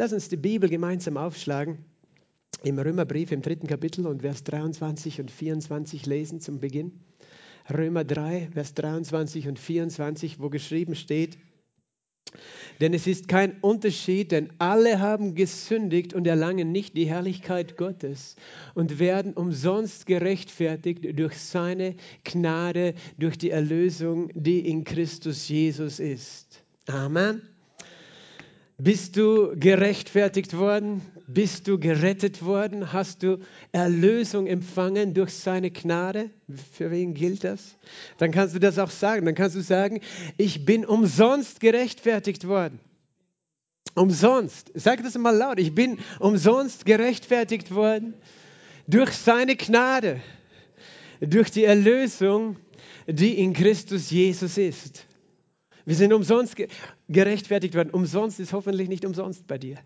Lass uns die Bibel gemeinsam aufschlagen. Im Römerbrief im dritten Kapitel und Vers 23 und 24 lesen zum Beginn. Römer 3, Vers 23 und 24, wo geschrieben steht, denn es ist kein Unterschied, denn alle haben gesündigt und erlangen nicht die Herrlichkeit Gottes und werden umsonst gerechtfertigt durch seine Gnade, durch die Erlösung, die in Christus Jesus ist. Amen. Bist du gerechtfertigt worden? Bist du gerettet worden? Hast du Erlösung empfangen durch seine Gnade? Für wen gilt das? Dann kannst du das auch sagen. Dann kannst du sagen, ich bin umsonst gerechtfertigt worden. Umsonst. Sag das mal laut. Ich bin umsonst gerechtfertigt worden durch seine Gnade, durch die Erlösung, die in Christus Jesus ist. Wir sind umsonst gerechtfertigt worden. Umsonst ist hoffentlich nicht umsonst bei dir.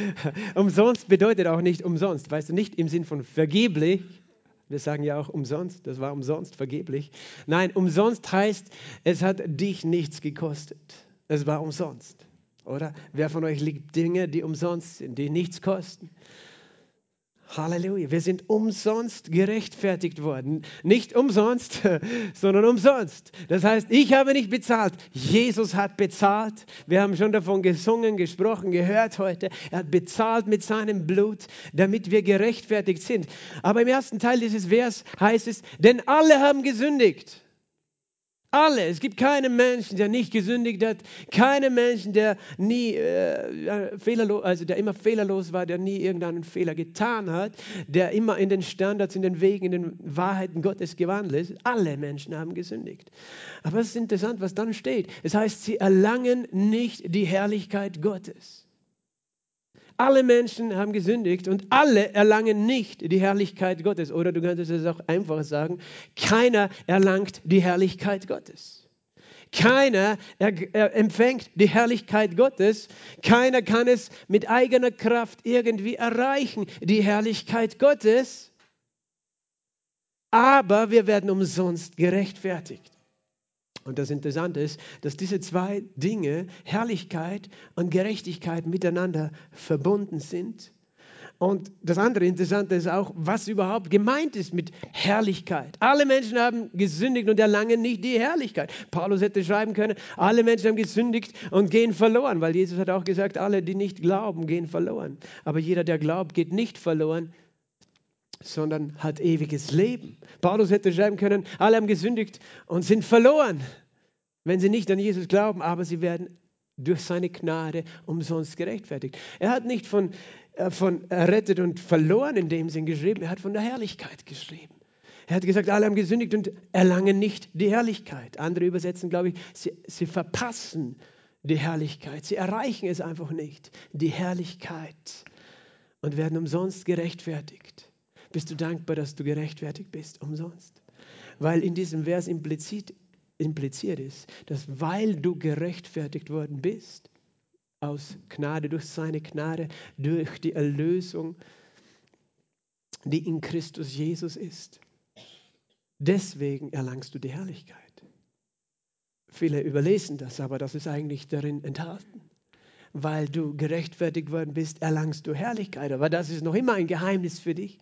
umsonst bedeutet auch nicht umsonst, weißt du, nicht im Sinn von vergeblich. Wir sagen ja auch umsonst, das war umsonst, vergeblich. Nein, umsonst heißt, es hat dich nichts gekostet. Es war umsonst, oder? Wer von euch liebt Dinge, die umsonst sind, die nichts kosten? Halleluja. Wir sind umsonst gerechtfertigt worden. Nicht umsonst, sondern umsonst. Das heißt, ich habe nicht bezahlt. Jesus hat bezahlt. Wir haben schon davon gesungen, gesprochen, gehört heute. Er hat bezahlt mit seinem Blut, damit wir gerechtfertigt sind. Aber im ersten Teil dieses Vers heißt es, denn alle haben gesündigt. Alle. Es gibt keinen Menschen, der nicht gesündigt hat. Keinen Menschen, der nie äh, fehlerlos, also der immer fehlerlos war, der nie irgendeinen Fehler getan hat, der immer in den Standards, in den Wegen, in den Wahrheiten Gottes gewandelt ist. Alle Menschen haben gesündigt. Aber es ist interessant, was dann steht. Es heißt, sie erlangen nicht die Herrlichkeit Gottes. Alle Menschen haben gesündigt und alle erlangen nicht die Herrlichkeit Gottes. Oder du könntest es auch einfach sagen, keiner erlangt die Herrlichkeit Gottes. Keiner empfängt die Herrlichkeit Gottes. Keiner kann es mit eigener Kraft irgendwie erreichen, die Herrlichkeit Gottes. Aber wir werden umsonst gerechtfertigt. Und das Interessante ist, dass diese zwei Dinge, Herrlichkeit und Gerechtigkeit, miteinander verbunden sind. Und das andere Interessante ist auch, was überhaupt gemeint ist mit Herrlichkeit. Alle Menschen haben gesündigt und erlangen nicht die Herrlichkeit. Paulus hätte schreiben können, alle Menschen haben gesündigt und gehen verloren, weil Jesus hat auch gesagt, alle, die nicht glauben, gehen verloren. Aber jeder, der glaubt, geht nicht verloren, sondern hat ewiges Leben. Paulus hätte schreiben können, alle haben gesündigt und sind verloren, wenn sie nicht an Jesus glauben, aber sie werden durch seine Gnade umsonst gerechtfertigt. Er hat nicht von, äh, von errettet und verloren in dem Sinn geschrieben, er hat von der Herrlichkeit geschrieben. Er hat gesagt, alle haben gesündigt und erlangen nicht die Herrlichkeit. Andere übersetzen, glaube ich, sie, sie verpassen die Herrlichkeit. Sie erreichen es einfach nicht, die Herrlichkeit, und werden umsonst gerechtfertigt. Bist du dankbar, dass du gerechtfertigt bist, umsonst? Weil in diesem Vers implizit, impliziert ist, dass weil du gerechtfertigt worden bist, aus Gnade, durch seine Gnade, durch die Erlösung, die in Christus Jesus ist, deswegen erlangst du die Herrlichkeit. Viele überlesen das, aber das ist eigentlich darin enthalten weil du gerechtfertigt worden bist, erlangst du Herrlichkeit. Aber das ist noch immer ein Geheimnis für dich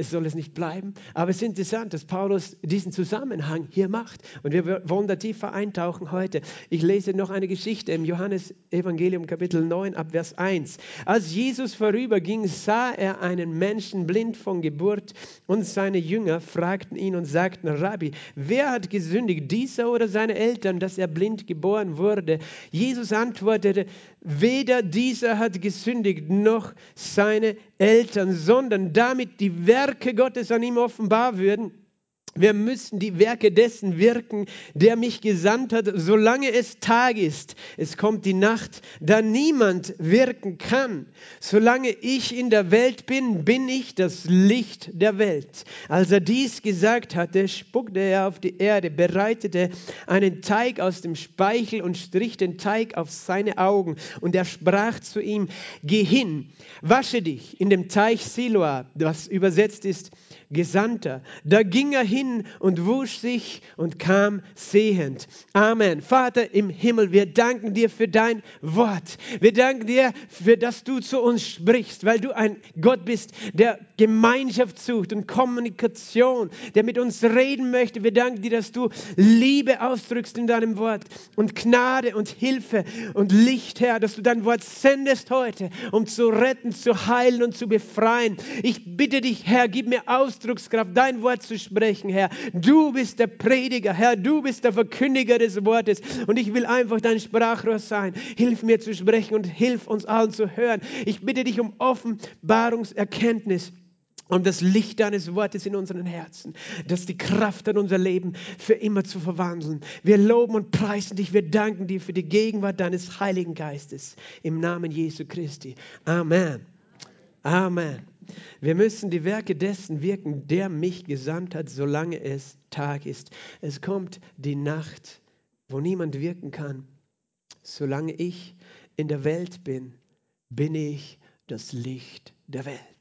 es soll es nicht bleiben. Aber es ist interessant, dass Paulus diesen Zusammenhang hier macht. Und wir wollen da tiefer eintauchen heute. Ich lese noch eine Geschichte im Johannes Evangelium Kapitel 9 ab Vers 1. Als Jesus vorüberging, sah er einen Menschen blind von Geburt und seine Jünger fragten ihn und sagten, Rabbi, wer hat gesündigt, dieser oder seine Eltern, dass er blind geboren wurde? Jesus antwortete, weder dieser hat gesündigt noch seine Eltern, sondern damit die Werke Gottes an ihm offenbar würden. Wir müssen die Werke dessen wirken, der mich gesandt hat, solange es Tag ist. Es kommt die Nacht, da niemand wirken kann. Solange ich in der Welt bin, bin ich das Licht der Welt. Als er dies gesagt hatte, spuckte er auf die Erde, bereitete einen Teig aus dem Speichel und strich den Teig auf seine Augen. Und er sprach zu ihm, geh hin, wasche dich in dem Teich Siloa, was übersetzt ist, Gesandter. Da ging er hin und wusch sich und kam sehend. Amen. Vater im Himmel, wir danken dir für dein Wort. Wir danken dir, für dass du zu uns sprichst, weil du ein Gott bist, der Gemeinschaft sucht und Kommunikation, der mit uns reden möchte. Wir danken dir, dass du Liebe ausdrückst in deinem Wort und Gnade und Hilfe und Licht, Herr, dass du dein Wort sendest heute, um zu retten, zu heilen und zu befreien. Ich bitte dich, Herr, gib mir Ausdruckskraft, dein Wort zu sprechen, Herr. Du bist der Prediger, Herr, du bist der Verkündiger des Wortes und ich will einfach dein Sprachrohr sein. Hilf mir zu sprechen und hilf uns allen zu hören. Ich bitte dich um Offenbarungserkenntnis um das Licht deines Wortes in unseren Herzen, dass die Kraft an unser Leben für immer zu verwandeln. Wir loben und preisen dich, wir danken dir für die Gegenwart deines Heiligen Geistes im Namen Jesu Christi. Amen. Amen. Wir müssen die Werke dessen wirken, der mich gesandt hat, solange es Tag ist. Es kommt die Nacht, wo niemand wirken kann. Solange ich in der Welt bin, bin ich das Licht der Welt.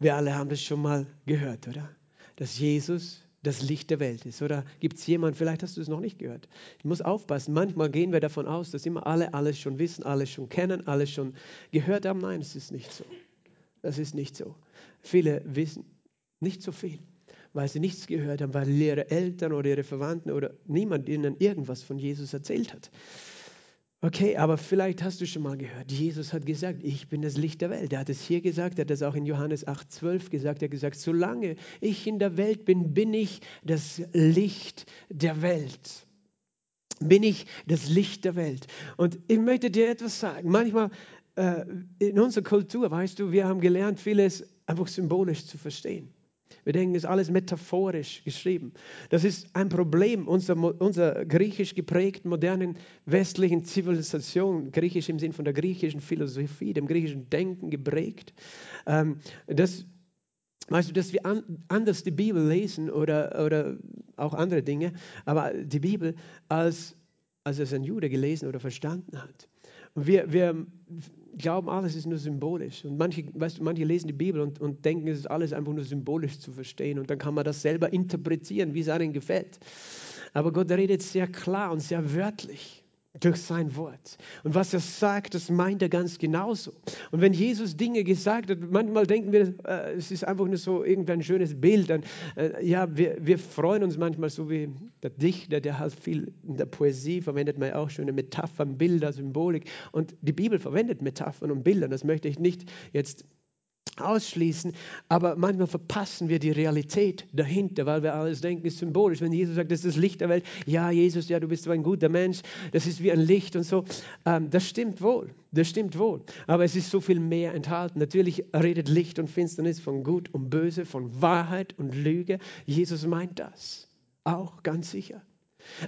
Wir alle haben das schon mal gehört, oder? Dass Jesus das Licht der Welt ist. Oder gibt es jemanden, vielleicht hast du es noch nicht gehört. Ich muss aufpassen, manchmal gehen wir davon aus, dass immer alle alles schon wissen, alles schon kennen, alles schon gehört haben. Nein, es ist nicht so. Das ist nicht so. Viele wissen nicht so viel, weil sie nichts gehört haben, weil ihre Eltern oder ihre Verwandten oder niemand ihnen irgendwas von Jesus erzählt hat. Okay, aber vielleicht hast du schon mal gehört, Jesus hat gesagt, ich bin das Licht der Welt. Er hat es hier gesagt, er hat es auch in Johannes 8,12 gesagt. Er hat gesagt, solange ich in der Welt bin, bin ich das Licht der Welt. Bin ich das Licht der Welt. Und ich möchte dir etwas sagen. Manchmal äh, in unserer Kultur, weißt du, wir haben gelernt, vieles einfach symbolisch zu verstehen. Wir denken, es ist alles metaphorisch geschrieben. Das ist ein Problem unserer, unserer griechisch geprägten modernen westlichen Zivilisation, griechisch im Sinn von der griechischen Philosophie, dem griechischen Denken geprägt. Ähm, das, weißt du, dass wir an, anders die Bibel lesen oder, oder auch andere Dinge, aber die Bibel als, als es ein Jude gelesen oder verstanden hat. Wir, wir glauben, alles ist nur symbolisch. Und manche, weißt du, manche lesen die Bibel und, und denken, es ist alles einfach nur symbolisch zu verstehen. Und dann kann man das selber interpretieren, wie es einem gefällt. Aber Gott redet sehr klar und sehr wörtlich durch sein Wort. Und was er sagt, das meint er ganz genauso. Und wenn Jesus Dinge gesagt hat, manchmal denken wir, äh, es ist einfach nur so irgendein schönes Bild. Dann, äh, ja, wir, wir freuen uns manchmal so wie der Dichter, der halt viel in der Poesie verwendet man auch schöne Metaphern, Bilder, Symbolik. Und die Bibel verwendet Metaphern und Bilder. Das möchte ich nicht jetzt ausschließen, aber manchmal verpassen wir die Realität dahinter, weil wir alles denken, ist symbolisch. Wenn Jesus sagt, das ist das Licht der Welt, ja, Jesus, ja, du bist ein guter Mensch, das ist wie ein Licht und so, ähm, das stimmt wohl, das stimmt wohl, aber es ist so viel mehr enthalten. Natürlich redet Licht und Finsternis von Gut und Böse, von Wahrheit und Lüge. Jesus meint das auch ganz sicher.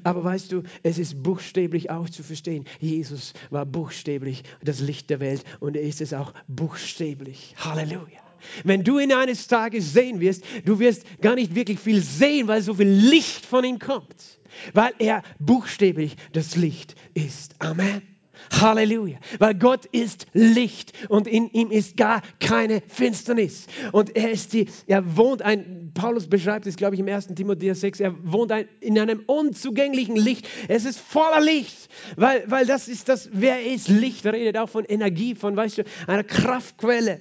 Aber weißt du, es ist buchstäblich auch zu verstehen. Jesus war buchstäblich das Licht der Welt und er ist es auch buchstäblich. Halleluja. Wenn du ihn eines Tages sehen wirst, du wirst gar nicht wirklich viel sehen, weil so viel Licht von ihm kommt. Weil er buchstäblich das Licht ist. Amen. Halleluja. Weil Gott ist Licht und in ihm ist gar keine Finsternis. Und er ist die, er wohnt ein, Paulus beschreibt es, glaube ich, im 1. Timotheus 6, er wohnt ein, in einem unzugänglichen Licht. Es ist voller Licht, weil, weil das ist das, wer ist Licht? Redet auch von Energie, von, weißt du, einer Kraftquelle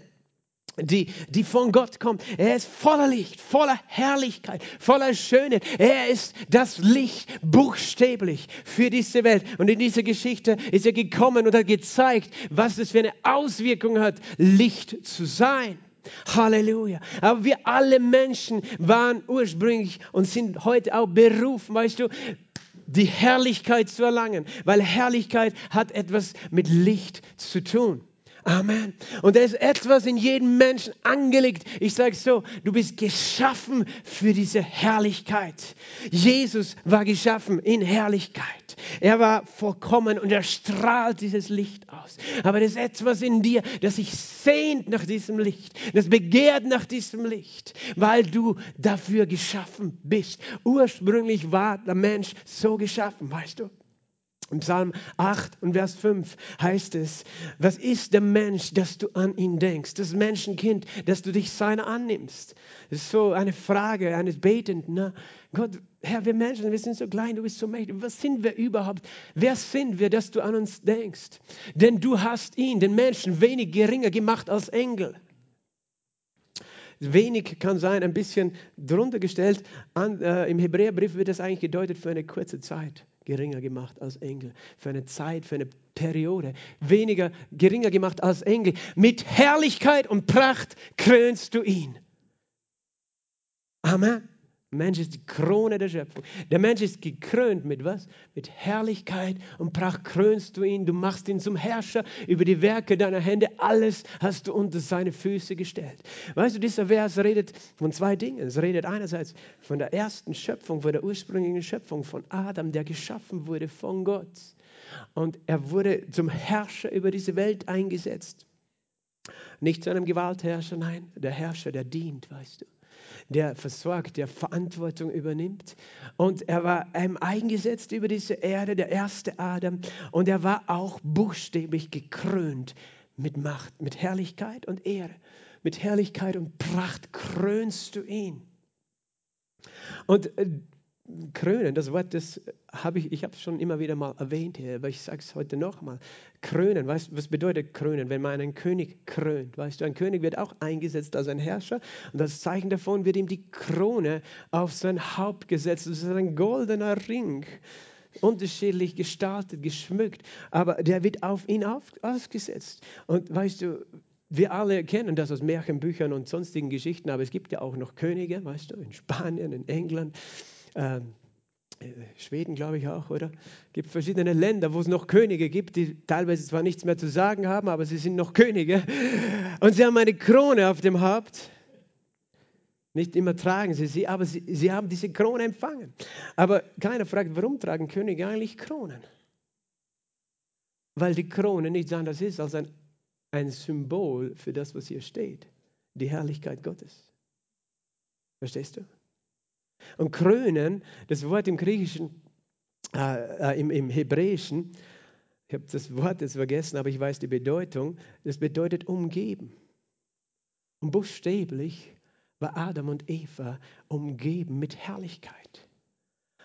die, die von Gott kommt. Er ist voller Licht, voller Herrlichkeit, voller Schönheit. Er ist das Licht buchstäblich für diese Welt. Und in dieser Geschichte ist er gekommen und hat gezeigt, was es für eine Auswirkung hat, Licht zu sein. Halleluja. Aber wir alle Menschen waren ursprünglich und sind heute auch berufen, weißt du, die Herrlichkeit zu erlangen, weil Herrlichkeit hat etwas mit Licht zu tun. Amen. Und da ist etwas in jedem Menschen angelegt. Ich sage so, du bist geschaffen für diese Herrlichkeit. Jesus war geschaffen in Herrlichkeit. Er war vollkommen und er strahlt dieses Licht aus. Aber da ist etwas in dir, das sich sehnt nach diesem Licht, das begehrt nach diesem Licht, weil du dafür geschaffen bist. Ursprünglich war der Mensch so geschaffen, weißt du. Im Psalm 8 und Vers 5 heißt es, was ist der Mensch, dass du an ihn denkst? Das Menschenkind, dass du dich seiner annimmst. Das ist so eine Frage eines Betenden. Ne? Gott, Herr, wir Menschen, wir sind so klein, du bist so mächtig. Was sind wir überhaupt? Wer sind wir, dass du an uns denkst? Denn du hast ihn, den Menschen, wenig geringer gemacht als Engel. Wenig kann sein, ein bisschen drunter gestellt. An, äh, Im Hebräerbrief wird das eigentlich gedeutet für eine kurze Zeit geringer gemacht als Engel. Für eine Zeit, für eine Periode. Weniger, geringer gemacht als Engel. Mit Herrlichkeit und Pracht krönst du ihn. Amen. Mensch ist die Krone der Schöpfung. Der Mensch ist gekrönt mit was? Mit Herrlichkeit und Pracht krönst du ihn. Du machst ihn zum Herrscher über die Werke deiner Hände. Alles hast du unter seine Füße gestellt. Weißt du, dieser Vers redet von zwei Dingen. Es redet einerseits von der ersten Schöpfung, von der ursprünglichen Schöpfung von Adam, der geschaffen wurde von Gott. Und er wurde zum Herrscher über diese Welt eingesetzt. Nicht zu einem Gewaltherrscher, nein, der Herrscher, der dient, weißt du der versorgt, der Verantwortung übernimmt. Und er war ähm, eingesetzt über diese Erde, der erste Adam. Und er war auch buchstäblich gekrönt mit Macht, mit Herrlichkeit und Ehre. Mit Herrlichkeit und Pracht krönst du ihn. Und äh, krönen, das Wort, das habe ich, ich habe es schon immer wieder mal erwähnt hier, aber ich sage es heute nochmal. Krönen, weißt du, was bedeutet krönen? Wenn man einen König krönt, weißt du, ein König wird auch eingesetzt als ein Herrscher und das Zeichen davon wird ihm die Krone auf sein Haupt gesetzt. Das ist ein goldener Ring unterschiedlich gestaltet, geschmückt, aber der wird auf ihn auf, ausgesetzt. Und weißt du, wir alle kennen das aus Märchenbüchern und sonstigen Geschichten, aber es gibt ja auch noch Könige, weißt du, in Spanien, in England, ähm, äh, Schweden, glaube ich auch, oder? Es gibt verschiedene Länder, wo es noch Könige gibt, die teilweise zwar nichts mehr zu sagen haben, aber sie sind noch Könige. Und sie haben eine Krone auf dem Haupt. Nicht immer tragen sie sie, aber sie, sie haben diese Krone empfangen. Aber keiner fragt, warum tragen Könige eigentlich Kronen? Weil die Krone nichts anderes ist als ein, ein Symbol für das, was hier steht. Die Herrlichkeit Gottes. Verstehst du? Und krönen, das Wort im Griechischen, äh, äh, im, im Hebräischen, ich habe das Wort jetzt vergessen, aber ich weiß die Bedeutung, das bedeutet umgeben. Und buchstäblich war Adam und Eva umgeben mit Herrlichkeit.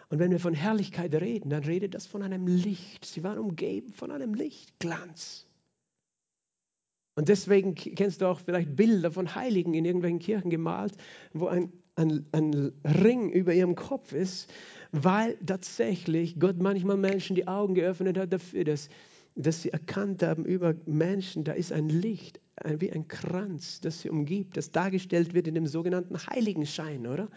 Und wenn wir von Herrlichkeit reden, dann redet das von einem Licht. Sie waren umgeben von einem Lichtglanz. Und deswegen kennst du auch vielleicht Bilder von Heiligen in irgendwelchen Kirchen gemalt, wo ein ein, ein Ring über ihrem Kopf ist, weil tatsächlich Gott manchmal Menschen die Augen geöffnet hat dafür, dass, dass sie erkannt haben über Menschen, da ist ein Licht, wie ein Kranz, das sie umgibt, das dargestellt wird in dem sogenannten Heiligenschein, oder?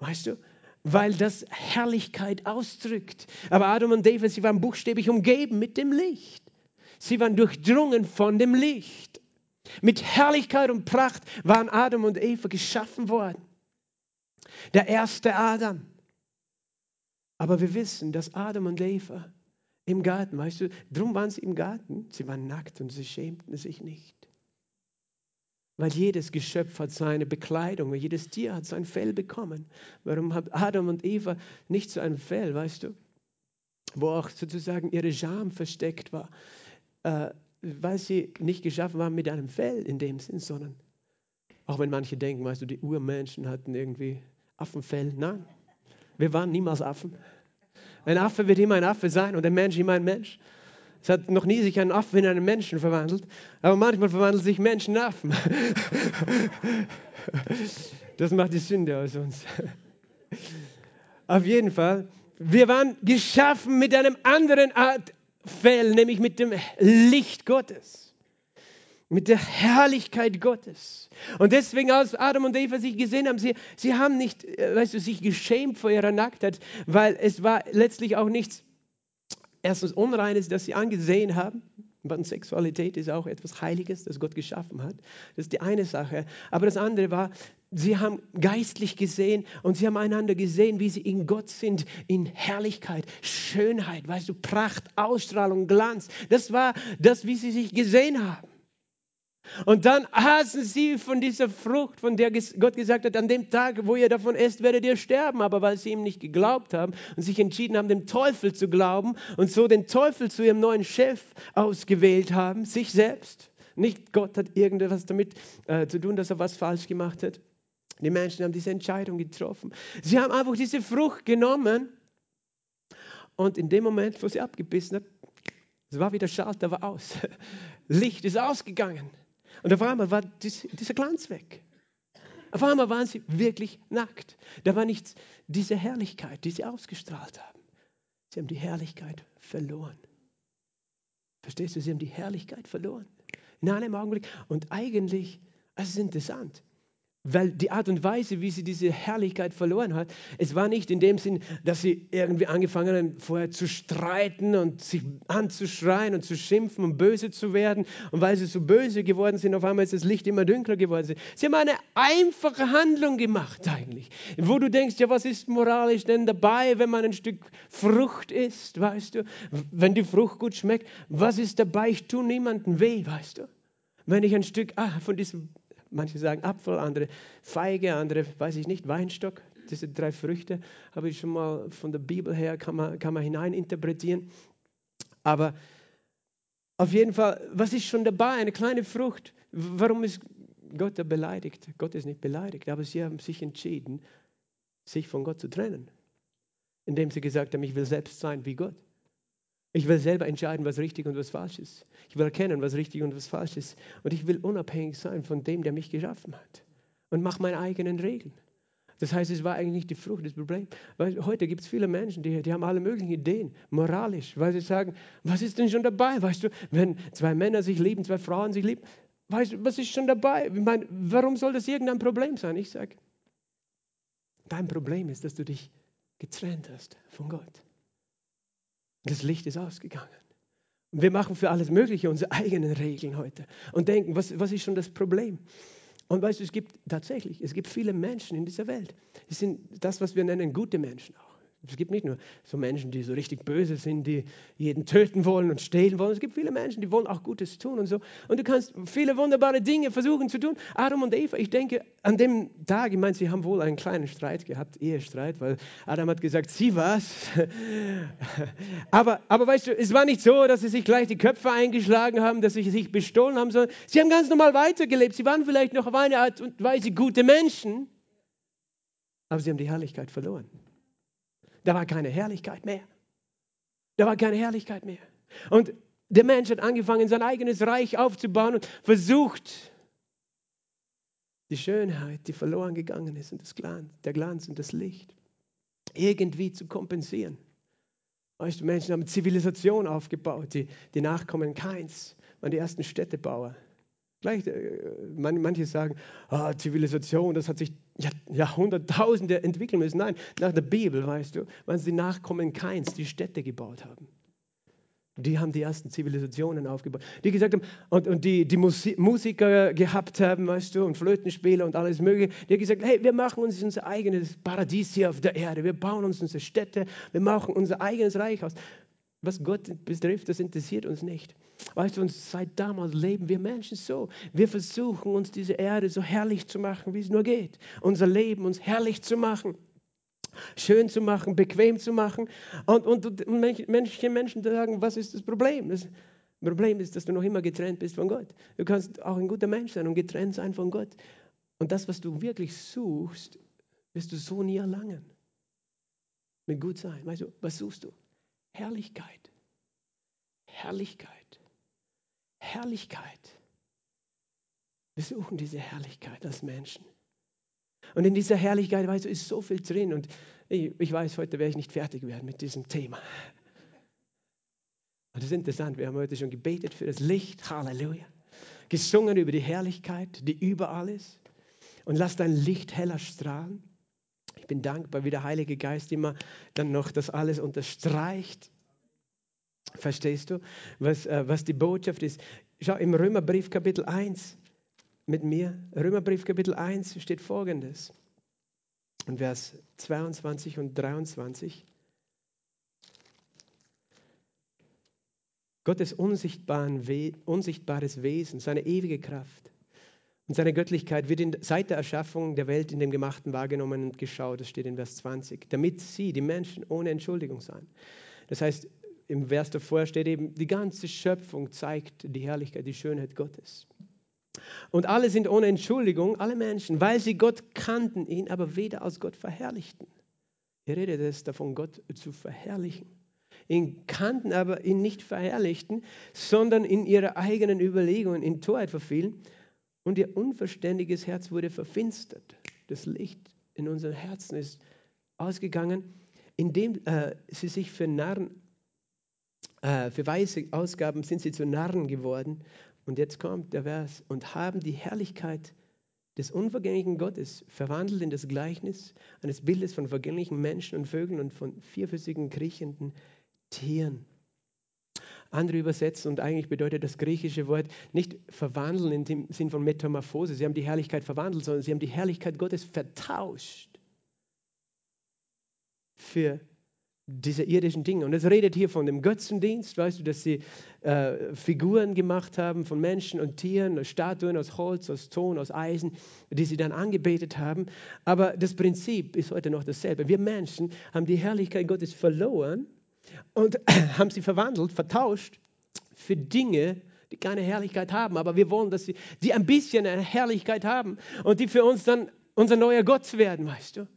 Weißt du? Weil das Herrlichkeit ausdrückt. Aber Adam und Eva, sie waren buchstäblich umgeben mit dem Licht. Sie waren durchdrungen von dem Licht. Mit Herrlichkeit und Pracht waren Adam und Eva geschaffen worden der erste Adam. Aber wir wissen, dass Adam und Eva im Garten, weißt du, drum waren sie im Garten, sie waren nackt und sie schämten sich nicht. Weil jedes Geschöpf hat seine Bekleidung, jedes Tier hat sein Fell bekommen. Warum haben Adam und Eva nicht so ein Fell, weißt du, wo auch sozusagen ihre Scham versteckt war, äh, weil sie nicht geschaffen waren mit einem Fell in dem Sinn, sondern auch wenn manche denken, weißt du, die Urmenschen hatten irgendwie Affenfell. Nein, wir waren niemals Affen. Ein Affe wird immer ein Affe sein und ein Mensch immer ein Mensch. Es hat noch nie sich ein Affe in einen Menschen verwandelt, aber manchmal verwandeln sich Menschen in Affen. Das macht die Sünde aus uns. Auf jeden Fall, wir waren geschaffen mit einem anderen Art Fell, nämlich mit dem Licht Gottes mit der Herrlichkeit Gottes. Und deswegen, als Adam und Eva sich gesehen haben, sie, sie haben nicht, äh, weißt du, sich geschämt vor ihrer Nacktheit, weil es war letztlich auch nichts, erstens Unreines, das sie angesehen haben. Und Sexualität ist auch etwas Heiliges, das Gott geschaffen hat. Das ist die eine Sache. Aber das andere war, sie haben geistlich gesehen und sie haben einander gesehen, wie sie in Gott sind, in Herrlichkeit, Schönheit, weißt du, Pracht, Ausstrahlung, Glanz. Das war das, wie sie sich gesehen haben. Und dann aßen sie von dieser Frucht, von der Gott gesagt hat, an dem Tag, wo ihr davon esst, werdet ihr sterben. Aber weil sie ihm nicht geglaubt haben und sich entschieden haben, dem Teufel zu glauben und so den Teufel zu ihrem neuen Chef ausgewählt haben, sich selbst, nicht Gott hat irgendetwas damit äh, zu tun, dass er was falsch gemacht hat. Die Menschen haben diese Entscheidung getroffen. Sie haben einfach diese Frucht genommen und in dem Moment, wo sie abgebissen hat, es war wieder Schalter war aus. Licht ist ausgegangen. Und auf einmal war dieser Glanz weg. Auf einmal waren sie wirklich nackt. Da war nichts, diese Herrlichkeit, die sie ausgestrahlt haben. Sie haben die Herrlichkeit verloren. Verstehst du, sie haben die Herrlichkeit verloren. In einem Augenblick. Und eigentlich, es ist interessant weil die Art und Weise, wie sie diese Herrlichkeit verloren hat, es war nicht in dem Sinn, dass sie irgendwie angefangen haben, vorher zu streiten und sich anzuschreien und zu schimpfen und böse zu werden. Und weil sie so böse geworden sind, auf einmal ist das Licht immer dunkler geworden. Sie haben eine einfache Handlung gemacht eigentlich, wo du denkst, ja, was ist moralisch denn dabei, wenn man ein Stück Frucht isst, weißt du? Wenn die Frucht gut schmeckt, was ist dabei? Ich tue niemandem weh, weißt du? Wenn ich ein Stück ah, von diesem Manche sagen Apfel, andere Feige, andere, weiß ich nicht, Weinstock. Diese drei Früchte habe ich schon mal von der Bibel her, kann man, kann man hineininterpretieren. Aber auf jeden Fall, was ist schon dabei? Eine kleine Frucht. Warum ist Gott da beleidigt? Gott ist nicht beleidigt, aber sie haben sich entschieden, sich von Gott zu trennen. Indem sie gesagt haben, ich will selbst sein wie Gott. Ich will selber entscheiden, was richtig und was falsch ist. Ich will erkennen, was richtig und was falsch ist. Und ich will unabhängig sein von dem, der mich geschaffen hat. Und mache meine eigenen Regeln. Das heißt, es war eigentlich nicht die Frucht des Problems. Weil heute gibt es viele Menschen, die, die haben alle möglichen Ideen, moralisch, weil sie sagen, was ist denn schon dabei? Weißt du, wenn zwei Männer sich lieben, zwei Frauen sich lieben, weißt du, was ist schon dabei? Ich meine, warum soll das irgendein Problem sein? Ich sage, dein Problem ist, dass du dich getrennt hast von Gott. Das Licht ist ausgegangen. Und wir machen für alles Mögliche unsere eigenen Regeln heute und denken, was, was ist schon das Problem? Und weißt du, es gibt tatsächlich, es gibt viele Menschen in dieser Welt. Die sind das, was wir nennen, gute Menschen auch. Es gibt nicht nur so Menschen, die so richtig böse sind, die jeden töten wollen und stehlen wollen. Es gibt viele Menschen, die wollen auch Gutes tun und so. Und du kannst viele wunderbare Dinge versuchen zu tun. Adam und Eva, ich denke, an dem Tag, ich meine, sie haben wohl einen kleinen Streit gehabt, Ehestreit, weil Adam hat gesagt, sie war's. aber, aber weißt du, es war nicht so, dass sie sich gleich die Köpfe eingeschlagen haben, dass sie sich bestohlen haben, sondern sie haben ganz normal weitergelebt. Sie waren vielleicht noch auf eine Art und Weise gute Menschen, aber sie haben die Herrlichkeit verloren. Da war keine Herrlichkeit mehr. Da war keine Herrlichkeit mehr. Und der Mensch hat angefangen, sein eigenes Reich aufzubauen und versucht, die Schönheit, die verloren gegangen ist und das Glanz, der Glanz und das Licht irgendwie zu kompensieren. Weißt du, Menschen haben Zivilisation aufgebaut, die, die Nachkommen Keins waren die ersten Städtebauer. Vielleicht, äh, manche sagen, ah, Zivilisation, das hat sich Jahrhunderttausende entwickeln müssen. Nein, nach der Bibel, weißt du, waren die Nachkommen Keins, die Städte gebaut haben. Die haben die ersten Zivilisationen aufgebaut. Die gesagt haben, und, und die, die Musiker gehabt haben, weißt du, und Flötenspieler und alles Mögliche. Die haben gesagt, hey, wir machen uns unser eigenes Paradies hier auf der Erde. Wir bauen uns unsere Städte. Wir machen unser eigenes Reich aus. Was Gott betrifft, das interessiert uns nicht. Weißt du, seit damals leben wir Menschen so. Wir versuchen uns diese Erde so herrlich zu machen, wie es nur geht. Unser Leben uns herrlich zu machen, schön zu machen, bequem zu machen. Und, und, und manche Menschen sagen, was ist das Problem? Das Problem ist, dass du noch immer getrennt bist von Gott. Du kannst auch ein guter Mensch sein und getrennt sein von Gott. Und das, was du wirklich suchst, wirst du so nie erlangen. Mit gut sein. Weißt du, was suchst du? Herrlichkeit. Herrlichkeit. Herrlichkeit. Wir suchen diese Herrlichkeit als Menschen. Und in dieser Herrlichkeit, weißt du, ist so viel drin. Und ich, ich weiß, heute werde ich nicht fertig werden mit diesem Thema. Und das ist interessant, wir haben heute schon gebetet für das Licht. Halleluja. Gesungen über die Herrlichkeit, die überall ist. Und lass dein Licht heller strahlen bin dankbar, wie der Heilige Geist immer dann noch das alles unterstreicht. Verstehst du, was, äh, was die Botschaft ist? Schau im Römerbrief Kapitel 1 mit mir. Römerbrief Kapitel 1 steht folgendes. Und Vers 22 und 23. Gottes unsichtbares Wesen, seine ewige Kraft und seine Göttlichkeit wird in, seit der Erschaffung der Welt in dem Gemachten wahrgenommen und geschaut. Das steht in Vers 20. Damit sie, die Menschen, ohne Entschuldigung seien. Das heißt, im Vers davor steht eben, die ganze Schöpfung zeigt die Herrlichkeit, die Schönheit Gottes. Und alle sind ohne Entschuldigung, alle Menschen, weil sie Gott kannten, ihn aber weder als Gott verherrlichten. Hier redet es davon, Gott zu verherrlichen. Ihn kannten, aber ihn nicht verherrlichten, sondern in ihre eigenen Überlegungen in Torheit verfielen und ihr unverständiges Herz wurde verfinstert. Das Licht in unseren Herzen ist ausgegangen, indem äh, sie sich für Narren, äh, für Weise ausgaben, sind sie zu Narren geworden. Und jetzt kommt der Vers, und haben die Herrlichkeit des unvergänglichen Gottes verwandelt in das Gleichnis eines Bildes von vergänglichen Menschen und Vögeln und von vierfüßigen kriechenden Tieren andere übersetzen und eigentlich bedeutet das griechische Wort nicht verwandeln in dem Sinn von Metamorphose. Sie haben die Herrlichkeit verwandelt, sondern sie haben die Herrlichkeit Gottes vertauscht für diese irdischen Dinge. Und es redet hier von dem Götzendienst, weißt du, dass sie äh, Figuren gemacht haben von Menschen und Tieren, Statuen aus Holz, aus Ton, aus Eisen, die sie dann angebetet haben. Aber das Prinzip ist heute noch dasselbe. Wir Menschen haben die Herrlichkeit Gottes verloren und haben sie verwandelt, vertauscht für Dinge, die keine Herrlichkeit haben. Aber wir wollen, dass sie, sie ein bisschen eine Herrlichkeit haben und die für uns dann unser neuer Gott werden, weißt du.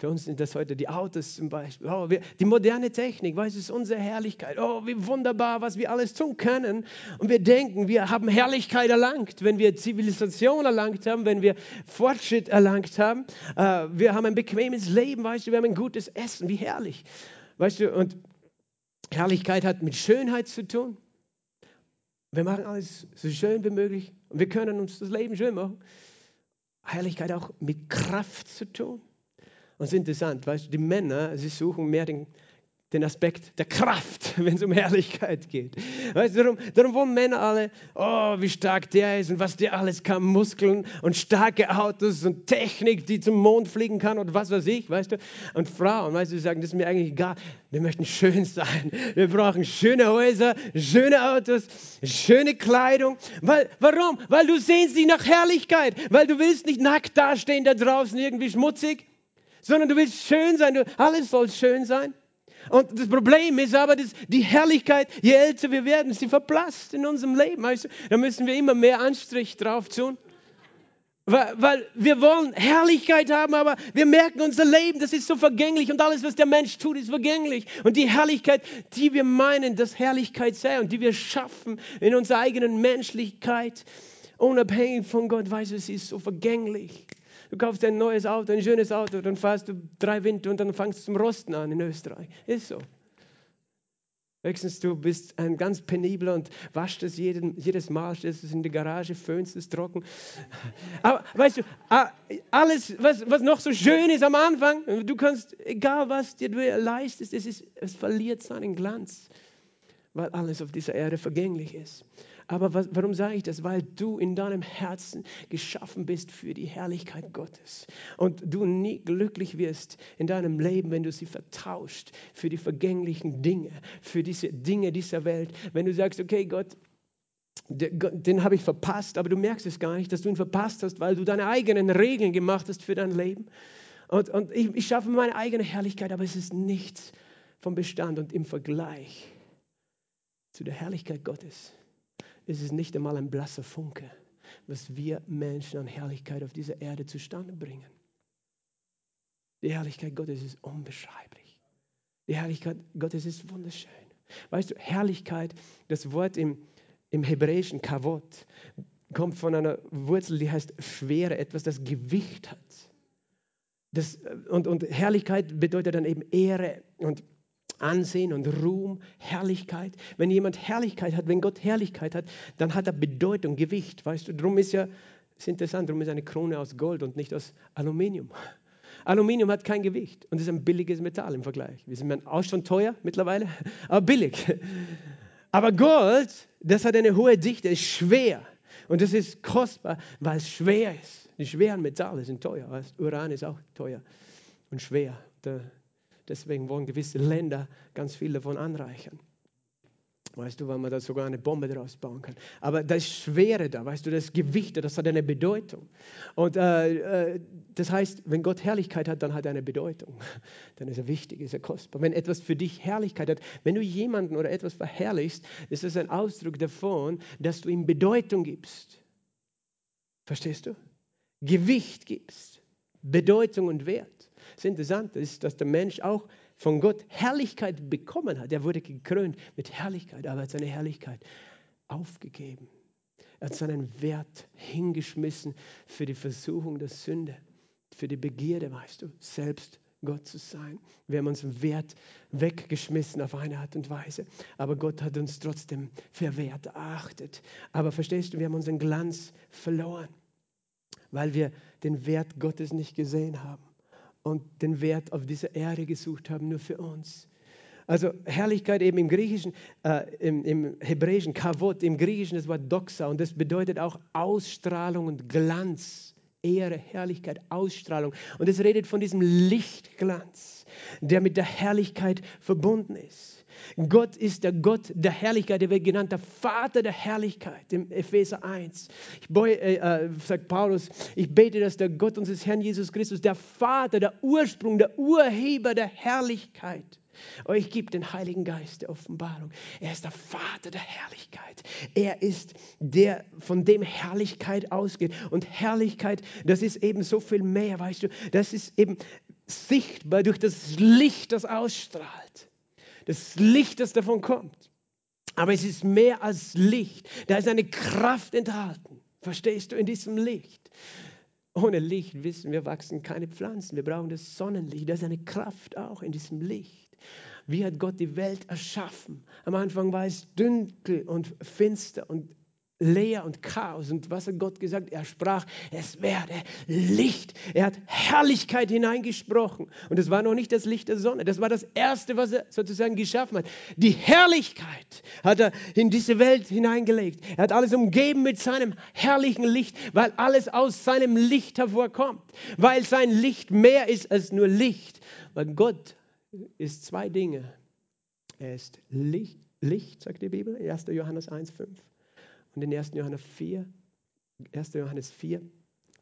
Für uns sind das heute die Autos zum Beispiel. Oh, wir, die moderne Technik, weißt du, ist unsere Herrlichkeit. Oh, wie wunderbar, was wir alles tun können. Und wir denken, wir haben Herrlichkeit erlangt, wenn wir Zivilisation erlangt haben, wenn wir Fortschritt erlangt haben. Uh, wir haben ein bequemes Leben, weißt du, wir haben ein gutes Essen, wie herrlich. Weißt du, und Herrlichkeit hat mit Schönheit zu tun. Wir machen alles so schön wie möglich und wir können uns das Leben schön machen. Herrlichkeit auch mit Kraft zu tun. Und es ist interessant, weißt du, die Männer, sie suchen mehr den den Aspekt der Kraft, wenn es um Herrlichkeit geht. Weißt du, darum, darum wollen Männer alle, oh, wie stark der ist und was der alles kann, Muskeln und starke Autos und Technik, die zum Mond fliegen kann und was weiß ich, weißt du. Und Frauen, weißt du, die sagen, das ist mir eigentlich egal, wir möchten schön sein. Wir brauchen schöne Häuser, schöne Autos, schöne Kleidung. Weil, warum? Weil du sehnst dich nach Herrlichkeit, weil du willst nicht nackt dastehen da draußen irgendwie schmutzig, sondern du willst schön sein, du, alles soll schön sein. Und das Problem ist aber, dass die Herrlichkeit, je älter wir werden, sie verblasst in unserem Leben. Weißt du? Da müssen wir immer mehr Anstrich drauf tun. Weil, weil, wir wollen Herrlichkeit haben, aber wir merken, unser Leben, das ist so vergänglich und alles, was der Mensch tut, ist vergänglich. Und die Herrlichkeit, die wir meinen, dass Herrlichkeit sei und die wir schaffen in unserer eigenen Menschlichkeit, unabhängig von Gott, weißt du, sie ist so vergänglich. Du kaufst ein neues Auto, ein schönes Auto, dann fährst du drei Winter und dann fangst du zum Rosten an in Österreich. Ist so. Höchstens du bist ein ganz penibler und waschst es jeden, jedes Mal, stellst es in die Garage, föhnst es trocken. Aber weißt du, alles, was, was noch so schön ist am Anfang, du kannst, egal was dir du leistest, es, ist, es verliert seinen Glanz, weil alles auf dieser Erde vergänglich ist. Aber was, warum sage ich das? Weil du in deinem Herzen geschaffen bist für die Herrlichkeit Gottes. Und du nie glücklich wirst in deinem Leben, wenn du sie vertauscht für die vergänglichen Dinge, für diese Dinge dieser Welt. Wenn du sagst, okay, Gott, den habe ich verpasst, aber du merkst es gar nicht, dass du ihn verpasst hast, weil du deine eigenen Regeln gemacht hast für dein Leben. Und, und ich, ich schaffe meine eigene Herrlichkeit, aber es ist nichts vom Bestand und im Vergleich zu der Herrlichkeit Gottes ist es nicht einmal ein blasser Funke, was wir Menschen an Herrlichkeit auf dieser Erde zustande bringen. Die Herrlichkeit Gottes ist unbeschreiblich. Die Herrlichkeit Gottes ist wunderschön. Weißt du, Herrlichkeit, das Wort im, im hebräischen Kavot, kommt von einer Wurzel, die heißt schwere, etwas, das Gewicht hat. Das, und, und Herrlichkeit bedeutet dann eben Ehre und Ansehen und Ruhm, Herrlichkeit. Wenn jemand Herrlichkeit hat, wenn Gott Herrlichkeit hat, dann hat er Bedeutung, Gewicht. Weißt du, darum ist ja, ist interessant, darum ist eine Krone aus Gold und nicht aus Aluminium. Aluminium hat kein Gewicht und ist ein billiges Metall im Vergleich. Wir sind auch schon teuer mittlerweile, aber billig. Aber Gold, das hat eine hohe Dichte, ist schwer. Und das ist kostbar, weil es schwer ist. Die schweren Metalle sind teuer. Uran ist auch teuer und schwer. Deswegen wollen gewisse Länder ganz viel davon anreichern. Weißt du, weil man da sogar eine Bombe draus bauen kann. Aber das Schwere da, weißt du, das Gewicht, das hat eine Bedeutung. Und äh, äh, das heißt, wenn Gott Herrlichkeit hat, dann hat er eine Bedeutung. Dann ist er wichtig, ist er kostbar. Wenn etwas für dich Herrlichkeit hat, wenn du jemanden oder etwas verherrlichst, ist das ein Ausdruck davon, dass du ihm Bedeutung gibst. Verstehst du? Gewicht gibst, Bedeutung und Wert. Das Interessante ist, dass der Mensch auch von Gott Herrlichkeit bekommen hat. Er wurde gekrönt mit Herrlichkeit, aber er hat seine Herrlichkeit aufgegeben. Er hat seinen Wert hingeschmissen für die Versuchung der Sünde, für die Begierde, weißt du, selbst Gott zu sein. Wir haben unseren Wert weggeschmissen auf eine Art und Weise. Aber Gott hat uns trotzdem für Wert erachtet. Aber verstehst du, wir haben unseren Glanz verloren, weil wir den Wert Gottes nicht gesehen haben und den Wert auf dieser Erde gesucht haben, nur für uns. Also Herrlichkeit eben im Griechischen, äh, im, im, Hebräischen, Kavot, im Griechischen das Wort Doxa und das bedeutet auch Ausstrahlung und Glanz, Ehre, Herrlichkeit, Ausstrahlung. Und es redet von diesem Lichtglanz, der mit der Herrlichkeit verbunden ist. Gott ist der Gott der Herrlichkeit, der wird genannt der Vater der Herrlichkeit, im Epheser 1. Ich boy, äh, äh, sagt Paulus, ich bete, dass der Gott unseres Herrn Jesus Christus, der Vater, der Ursprung, der Urheber der Herrlichkeit, euch gibt den Heiligen Geist der Offenbarung. Er ist der Vater der Herrlichkeit. Er ist der, von dem Herrlichkeit ausgeht. Und Herrlichkeit, das ist eben so viel mehr, weißt du. Das ist eben sichtbar durch das Licht, das ausstrahlt das Licht, das davon kommt. Aber es ist mehr als Licht. Da ist eine Kraft enthalten. Verstehst du, in diesem Licht. Ohne Licht wissen wir, wachsen keine Pflanzen. Wir brauchen das Sonnenlicht. Da ist eine Kraft auch in diesem Licht. Wie hat Gott die Welt erschaffen? Am Anfang war es dunkel und finster und leer und Chaos. Und was hat Gott gesagt? Er sprach, es werde Licht. Er hat Herrlichkeit hineingesprochen. Und es war noch nicht das Licht der Sonne. Das war das Erste, was er sozusagen geschaffen hat. Die Herrlichkeit hat er in diese Welt hineingelegt. Er hat alles umgeben mit seinem herrlichen Licht, weil alles aus seinem Licht hervorkommt. Weil sein Licht mehr ist als nur Licht. Weil Gott ist zwei Dinge. Er ist Licht, Licht sagt die Bibel, 1. Johannes 1,5. Und in 1. Johannes 4, 1. Johannes 4,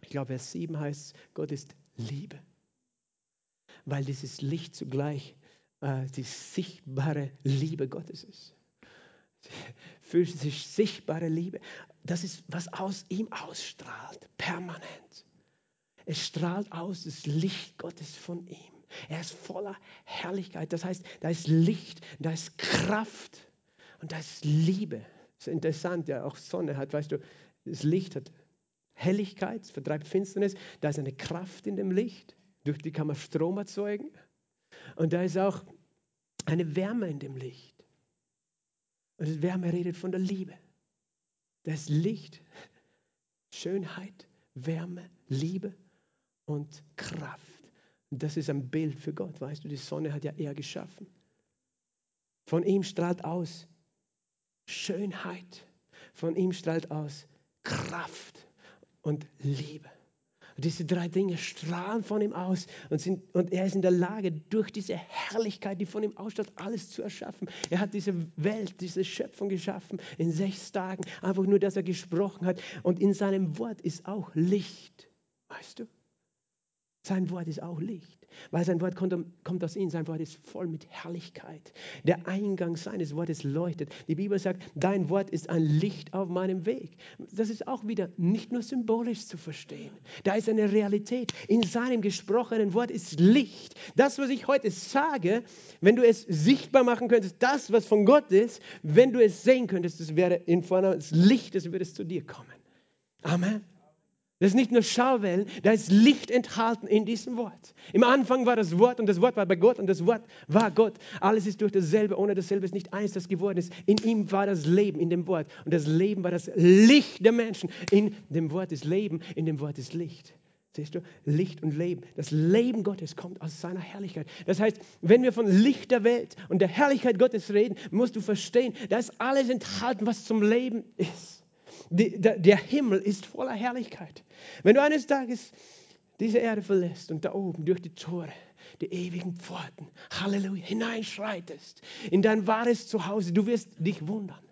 ich glaube Vers 7 heißt Gott ist Liebe. Weil dieses Licht zugleich äh, die sichtbare Liebe Gottes ist. Physisch sichtbare Liebe. Das ist, was aus ihm ausstrahlt, permanent. Es strahlt aus das Licht Gottes von ihm. Er ist voller Herrlichkeit. Das heißt, da ist Licht, da ist Kraft und da ist Liebe. Das ist interessant, ja, auch Sonne hat, weißt du, das Licht hat Helligkeit, es vertreibt Finsternis, da ist eine Kraft in dem Licht, durch die kann man Strom erzeugen. Und da ist auch eine Wärme in dem Licht. Und das Wärme redet von der Liebe. Da ist Licht, Schönheit, Wärme, Liebe und Kraft. Und das ist ein Bild für Gott, weißt du, die Sonne hat ja er geschaffen. Von ihm strahlt aus Schönheit. Von ihm strahlt aus Kraft und Liebe. Und diese drei Dinge strahlen von ihm aus und, sind, und er ist in der Lage, durch diese Herrlichkeit, die von ihm ausstrahlt, alles zu erschaffen. Er hat diese Welt, diese Schöpfung geschaffen in sechs Tagen, einfach nur, dass er gesprochen hat. Und in seinem Wort ist auch Licht. Weißt du? Sein Wort ist auch Licht, weil sein Wort kommt, kommt, aus ihm. Sein Wort ist voll mit Herrlichkeit. Der Eingang seines Wortes leuchtet. Die Bibel sagt, dein Wort ist ein Licht auf meinem Weg. Das ist auch wieder nicht nur symbolisch zu verstehen. Da ist eine Realität. In seinem gesprochenen Wort ist Licht. Das, was ich heute sage, wenn du es sichtbar machen könntest, das, was von Gott ist, wenn du es sehen könntest, das wäre in Form des Lichtes, würde es zu dir kommen. Amen. Das ist nicht nur Schauwellen, da ist Licht enthalten in diesem Wort. Im Anfang war das Wort und das Wort war bei Gott und das Wort war Gott. Alles ist durch dasselbe, ohne dasselbe ist nicht eins, das geworden ist. In ihm war das Leben, in dem Wort. Und das Leben war das Licht der Menschen. In dem Wort ist Leben, in dem Wort ist Licht. Siehst du? Licht und Leben. Das Leben Gottes kommt aus seiner Herrlichkeit. Das heißt, wenn wir von Licht der Welt und der Herrlichkeit Gottes reden, musst du verstehen, da ist alles enthalten, was zum Leben ist. Die, der, Himmel ist voller Herrlichkeit. Wenn du eines Tages diese Erde verlässt und da oben durch die Tore die ewigen Pforten, Halleluja, hineinschreitest in dein wahres Zuhause, du wirst dich wundern,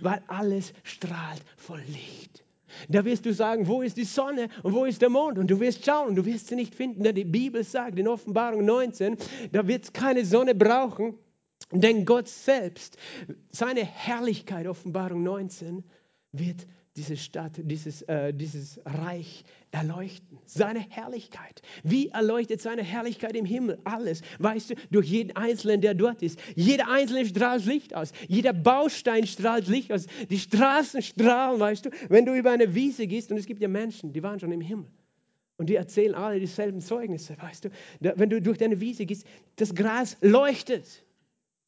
weil alles strahlt voll Licht. Da wirst du sagen, wo ist die Sonne und wo ist der Mond? Und du wirst schauen und du wirst sie nicht finden. Denn die Bibel sagt in Offenbarung 19, da wird es keine Sonne brauchen, denn Gott selbst, seine Herrlichkeit, Offenbarung 19, wird diese Stadt, dieses, äh, dieses Reich erleuchten. Seine Herrlichkeit. Wie erleuchtet seine Herrlichkeit im Himmel? Alles, weißt du, durch jeden Einzelnen, der dort ist. Jeder Einzelne strahlt Licht aus. Jeder Baustein strahlt Licht aus. Die Straßen strahlen, weißt du. Wenn du über eine Wiese gehst, und es gibt ja Menschen, die waren schon im Himmel. Und die erzählen alle dieselben Zeugnisse, weißt du. Wenn du durch deine Wiese gehst, das Gras leuchtet.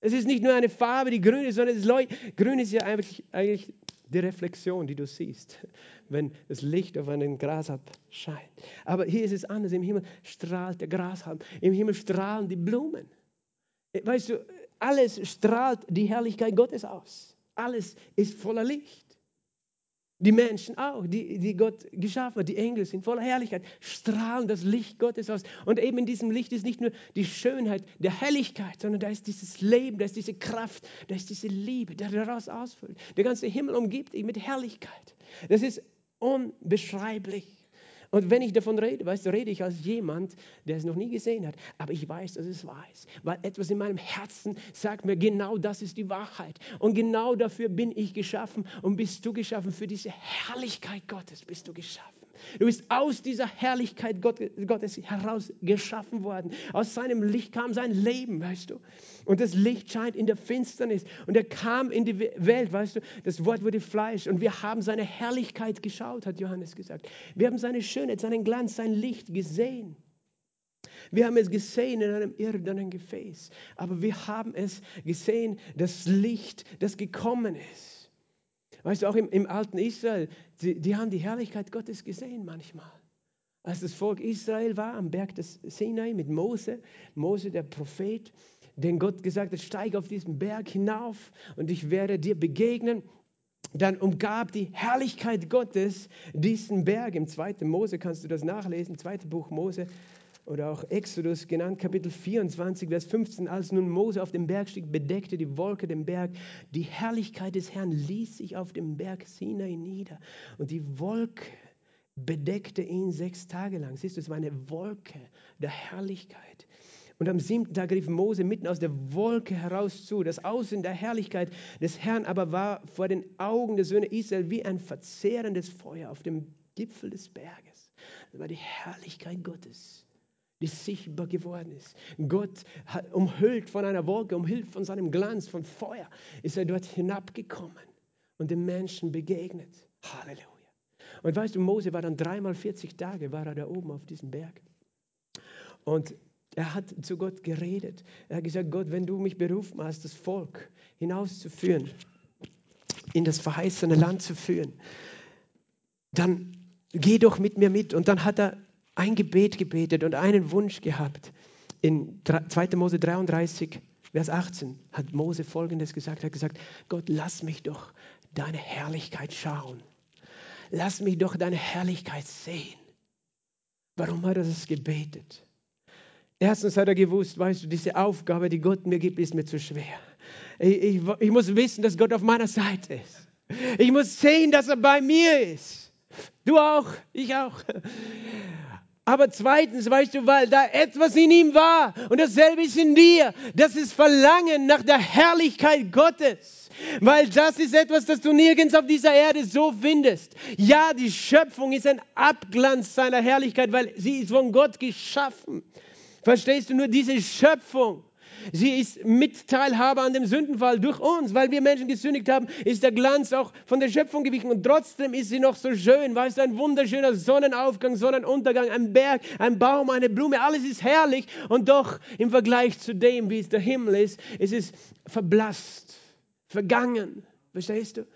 Es ist nicht nur eine Farbe, die grün ist, sondern es leuchtet. Grün ist ja eigentlich, eigentlich die Reflexion, die du siehst, wenn das Licht auf einen Grashalm scheint. Aber hier ist es anders. Im Himmel strahlt der Grashalm. Im Himmel strahlen die Blumen. Weißt du, alles strahlt die Herrlichkeit Gottes aus. Alles ist voller Licht. Die Menschen auch, die, die Gott geschaffen hat, die Engel sind voller Herrlichkeit, strahlen das Licht Gottes aus. Und eben in diesem Licht ist nicht nur die Schönheit der Helligkeit, sondern da ist dieses Leben, da ist diese Kraft, da ist diese Liebe, die daraus ausfüllt. Der ganze Himmel umgibt ihn mit Herrlichkeit. Das ist unbeschreiblich. Und wenn ich davon rede, weißt du, rede ich als jemand, der es noch nie gesehen hat. Aber ich weiß, dass es wahr ist. Weil etwas in meinem Herzen sagt mir, genau das ist die Wahrheit. Und genau dafür bin ich geschaffen und bist du geschaffen. Für diese Herrlichkeit Gottes bist du geschaffen. Du bist aus dieser Herrlichkeit Gottes heraus geschaffen worden. Aus seinem Licht kam sein Leben, weißt du. Und das Licht scheint in der Finsternis. Und er kam in die Welt, weißt du. Das Wort wurde Fleisch. Und wir haben seine Herrlichkeit geschaut, hat Johannes gesagt. Wir haben seine Schönheit, seinen Glanz, sein Licht gesehen. Wir haben es gesehen in einem irdenen Gefäß. Aber wir haben es gesehen, das Licht, das gekommen ist. Weißt du, auch im, im alten Israel, die, die haben die Herrlichkeit Gottes gesehen manchmal. Als das Volk Israel war am Berg des Sinai mit Mose, Mose der Prophet, den Gott gesagt hat, steig auf diesen Berg hinauf und ich werde dir begegnen. Dann umgab die Herrlichkeit Gottes diesen Berg. Im zweiten Mose kannst du das nachlesen, zweite Buch Mose, oder auch Exodus genannt, Kapitel 24, Vers 15. Als nun Mose auf dem Berg stieg, bedeckte die Wolke den Berg. Die Herrlichkeit des Herrn ließ sich auf dem Berg Sinai nieder. Und die Wolke bedeckte ihn sechs Tage lang. Siehst du, es war eine Wolke der Herrlichkeit. Und am siebten Tag rief Mose mitten aus der Wolke heraus zu. Das Aussehen der Herrlichkeit des Herrn aber war vor den Augen der Söhne Israel wie ein verzehrendes Feuer auf dem Gipfel des Berges. Das war die Herrlichkeit Gottes die sichtbar geworden ist. Gott umhüllt von einer Wolke, umhüllt von seinem Glanz, von Feuer, ist er dort hinabgekommen und den Menschen begegnet. Halleluja. Und weißt du, Mose war dann dreimal 40 Tage, war er da oben auf diesem Berg. Und er hat zu Gott geredet. Er hat gesagt, Gott, wenn du mich berufen hast, das Volk hinauszuführen, in das verheißene Land zu führen, dann geh doch mit mir mit. Und dann hat er ein Gebet gebetet und einen Wunsch gehabt. In 2. Mose 33, Vers 18 hat Mose Folgendes gesagt. Er hat gesagt, Gott, lass mich doch deine Herrlichkeit schauen. Lass mich doch deine Herrlichkeit sehen. Warum hat er das gebetet? Erstens hat er gewusst, weißt du, diese Aufgabe, die Gott mir gibt, ist mir zu schwer. Ich, ich, ich muss wissen, dass Gott auf meiner Seite ist. Ich muss sehen, dass er bei mir ist. Du auch, ich auch. Aber zweitens, weißt du, weil da etwas in ihm war und dasselbe ist in dir, das ist Verlangen nach der Herrlichkeit Gottes. Weil das ist etwas, das du nirgends auf dieser Erde so findest. Ja, die Schöpfung ist ein Abglanz seiner Herrlichkeit, weil sie ist von Gott geschaffen. Verstehst du nur diese Schöpfung? Sie ist Mitteilhaber an dem Sündenfall durch uns. Weil wir Menschen gesündigt haben, ist der Glanz auch von der Schöpfung gewichen. Und trotzdem ist sie noch so schön. Weißt du, ein wunderschöner Sonnenaufgang, Sonnenuntergang, ein Berg, ein Baum, eine Blume. Alles ist herrlich. Und doch im Vergleich zu dem, wie es der Himmel ist, ist es verblasst, vergangen. Verstehst du?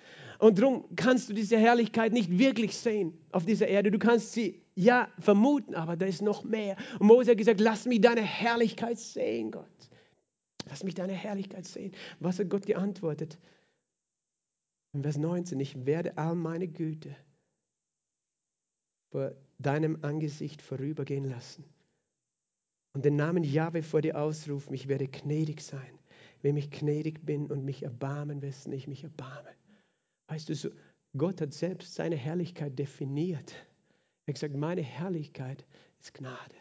Und darum kannst du diese Herrlichkeit nicht wirklich sehen auf dieser Erde. Du kannst sie ja vermuten, aber da ist noch mehr. Und Mose hat gesagt, lass mich deine Herrlichkeit sehen, Gott. Lass mich deine Herrlichkeit sehen. Was hat Gott geantwortet? In Vers 19, ich werde all meine Güte vor deinem Angesicht vorübergehen lassen. und den Namen Jahwe vor dir ausrufen, ich werde gnädig sein. Wenn ich gnädig bin und mich erbarmen, wessen ich mich erbarme. Weißt du, so, Gott hat selbst seine Herrlichkeit definiert. Er hat gesagt, meine Herrlichkeit ist Gnade.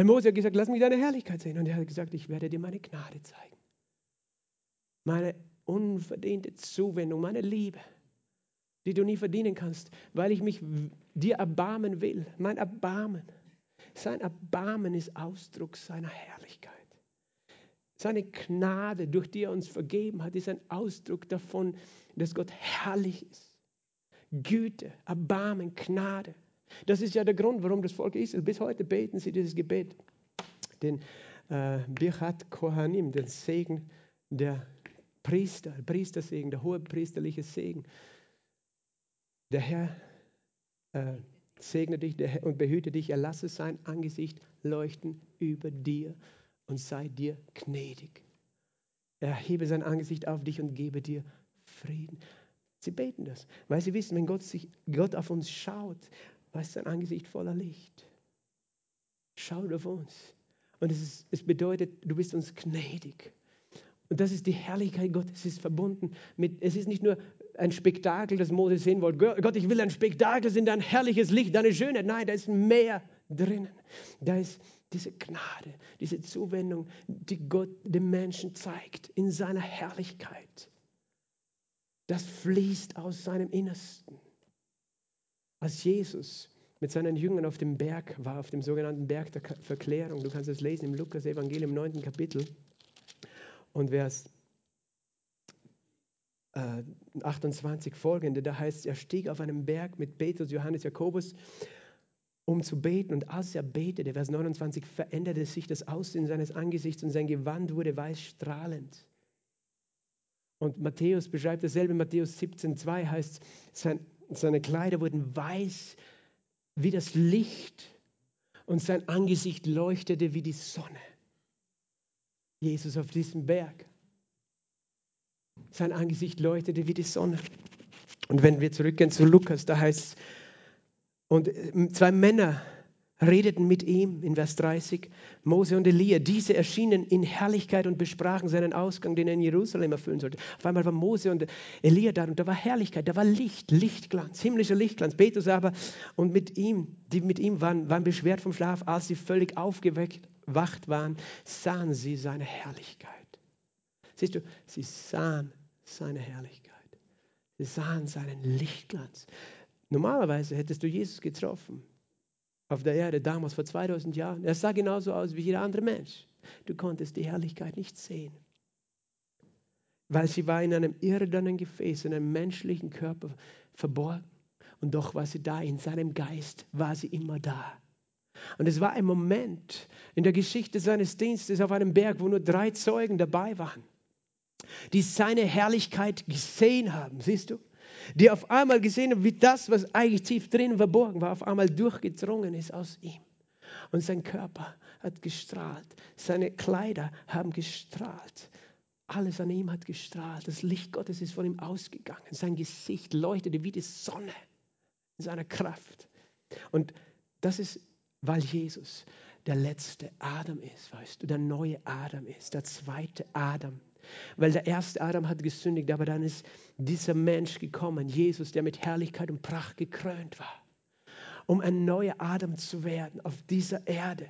Weil Mose hat gesagt, lass mich deine Herrlichkeit sehen. Und er hat gesagt, ich werde dir meine Gnade zeigen. Meine unverdiente Zuwendung, meine Liebe, die du nie verdienen kannst, weil ich mich dir erbarmen will. Mein Erbarmen. Sein Erbarmen ist Ausdruck seiner Herrlichkeit. Seine Gnade, durch die er uns vergeben hat, ist ein Ausdruck davon, dass Gott herrlich ist. Güte, Erbarmen, Gnade. Das ist ja der Grund, warum das Volk Israel bis heute beten sie dieses Gebet. Den äh, Birchat Kohanim, den Segen der Priester, Priestersegen, der hohe priesterliche Segen. Der Herr äh, segne dich und behüte dich, er lasse sein Angesicht leuchten über dir und sei dir gnädig. Er hebe sein Angesicht auf dich und gebe dir Frieden. Sie beten das, weil sie wissen, wenn Gott, sich, Gott auf uns schaut, ist sein Angesicht voller Licht. Schaut auf uns. Und es, ist, es bedeutet, du bist uns gnädig. Und das ist die Herrlichkeit Gottes. Es ist verbunden mit, es ist nicht nur ein Spektakel, das Mose sehen wollte. Gott, ich will ein Spektakel sehen, dein herrliches Licht, deine Schönheit. Nein, da ist mehr drinnen. Da ist diese Gnade, diese Zuwendung, die Gott dem Menschen zeigt in seiner Herrlichkeit. Das fließt aus seinem Innersten. Als Jesus mit seinen Jüngern auf dem Berg war, auf dem sogenannten Berg der Verklärung, du kannst es lesen im Lukas-Evangelium, 9. Kapitel und Vers äh, 28 folgende, da heißt es, er stieg auf einem Berg mit Petrus, Johannes, Jakobus, um zu beten. Und als er betete, Vers 29, veränderte sich das Aussehen seines Angesichts und sein Gewand wurde weiß strahlend. Und Matthäus beschreibt dasselbe, Matthäus 17,2 heißt, sein, seine Kleider wurden weiß wie das Licht und sein Angesicht leuchtete wie die Sonne. Jesus auf diesem Berg. Sein Angesicht leuchtete wie die Sonne. Und wenn wir zurückgehen zu Lukas, da heißt es, und äh, zwei Männer redeten mit ihm in Vers 30, Mose und Elia. Diese erschienen in Herrlichkeit und besprachen seinen Ausgang, den er in Jerusalem erfüllen sollte. Auf einmal war Mose und Elia da und da war Herrlichkeit, da war Licht, Lichtglanz, himmlischer Lichtglanz. Petrus aber und mit ihm, die mit ihm waren, waren beschwert vom Schlaf. Als sie völlig aufgeweckt wacht waren, sahen sie seine Herrlichkeit. Siehst du, sie sahen seine Herrlichkeit. Sie sahen seinen Lichtglanz. Normalerweise hättest du Jesus getroffen auf der Erde damals vor 2000 Jahren. Er sah genauso aus wie jeder andere Mensch. Du konntest die Herrlichkeit nicht sehen, weil sie war in einem irdenen Gefäß, in einem menschlichen Körper verborgen. Und doch war sie da, in seinem Geist war sie immer da. Und es war ein Moment in der Geschichte seines Dienstes auf einem Berg, wo nur drei Zeugen dabei waren, die seine Herrlichkeit gesehen haben. Siehst du? Die auf einmal gesehen haben, wie das, was eigentlich tief drin verborgen war, auf einmal durchgedrungen ist aus ihm. Und sein Körper hat gestrahlt, seine Kleider haben gestrahlt, alles an ihm hat gestrahlt, das Licht Gottes ist von ihm ausgegangen, sein Gesicht leuchtete wie die Sonne in seiner Kraft. Und das ist, weil Jesus der letzte Adam ist, weißt du, der neue Adam ist, der zweite Adam weil der erste Adam hat gesündigt, aber dann ist dieser Mensch gekommen, Jesus, der mit Herrlichkeit und Pracht gekrönt war, um ein neuer Adam zu werden auf dieser Erde.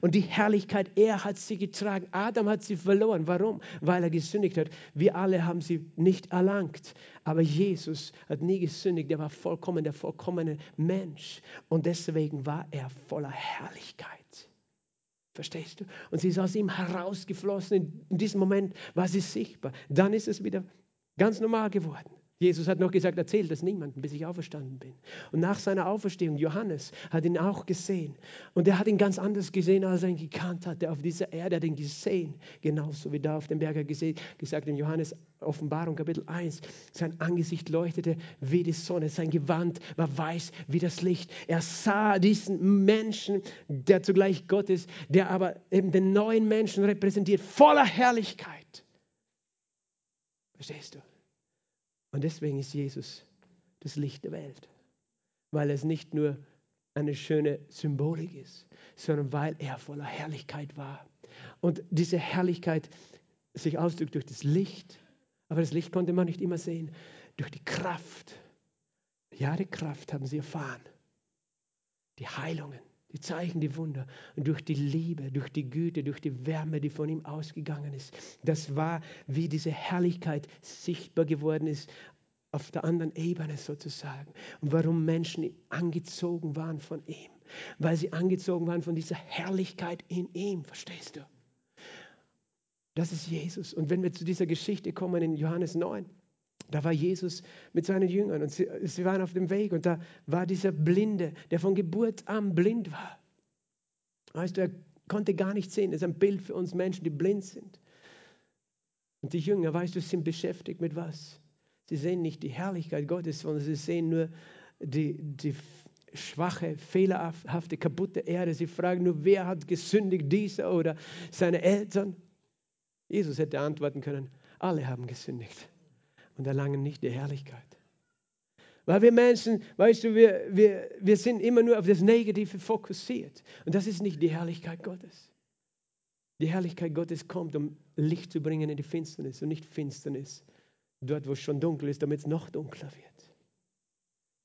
Und die Herrlichkeit, er hat sie getragen. Adam hat sie verloren. Warum? Weil er gesündigt hat. Wir alle haben sie nicht erlangt. Aber Jesus hat nie gesündigt. Er war vollkommen der vollkommene Mensch. Und deswegen war er voller Herrlichkeit. Verstehst du? Und sie ist aus ihm herausgeflossen. In diesem Moment war sie sichtbar. Dann ist es wieder ganz normal geworden. Jesus hat noch gesagt, erzählt das niemandem, bis ich auferstanden bin. Und nach seiner Auferstehung, Johannes hat ihn auch gesehen. Und er hat ihn ganz anders gesehen, als er ihn gekannt hatte. Auf dieser Erde hat ihn gesehen. Genauso wie da auf dem Berg gesehen, gesagt in Johannes Offenbarung Kapitel 1. Sein Angesicht leuchtete wie die Sonne. Sein Gewand war weiß wie das Licht. Er sah diesen Menschen, der zugleich Gott ist, der aber eben den neuen Menschen repräsentiert, voller Herrlichkeit. Verstehst du? Und deswegen ist Jesus das Licht der Welt, weil es nicht nur eine schöne Symbolik ist, sondern weil er voller Herrlichkeit war. Und diese Herrlichkeit sich ausdrückt durch das Licht, aber das Licht konnte man nicht immer sehen, durch die Kraft. Ja, die Kraft haben sie erfahren. Die Heilungen, die Zeichen, die Wunder und durch die Liebe, durch die Güte, durch die Wärme, die von ihm ausgegangen ist. Das war, wie diese Herrlichkeit sichtbar geworden ist auf der anderen Ebene sozusagen. Und warum Menschen angezogen waren von ihm. Weil sie angezogen waren von dieser Herrlichkeit in ihm, verstehst du? Das ist Jesus. Und wenn wir zu dieser Geschichte kommen in Johannes 9, da war Jesus mit seinen Jüngern und sie, sie, waren auf dem Weg und da war dieser Blinde, der von Geburt an blind war. Weißt du, er konnte gar nicht sehen. Das ist ein Bild für uns Menschen, die blind sind. Und die Jünger, weißt du, sind beschäftigt mit was? Sie sehen nicht die Herrlichkeit Gottes, sondern sie sehen nur die, die schwache, fehlerhafte, kaputte Erde. Sie fragen nur, wer hat gesündigt, dieser oder seine Eltern? Jesus hätte antworten können, alle haben gesündigt und erlangen nicht die Herrlichkeit. Weil wir Menschen, weißt du, wir, wir, wir sind immer nur auf das Negative fokussiert. Und das ist nicht die Herrlichkeit Gottes. Die Herrlichkeit Gottes kommt, um Licht zu bringen in die Finsternis und nicht Finsternis dort, wo es schon dunkel ist, damit es noch dunkler wird.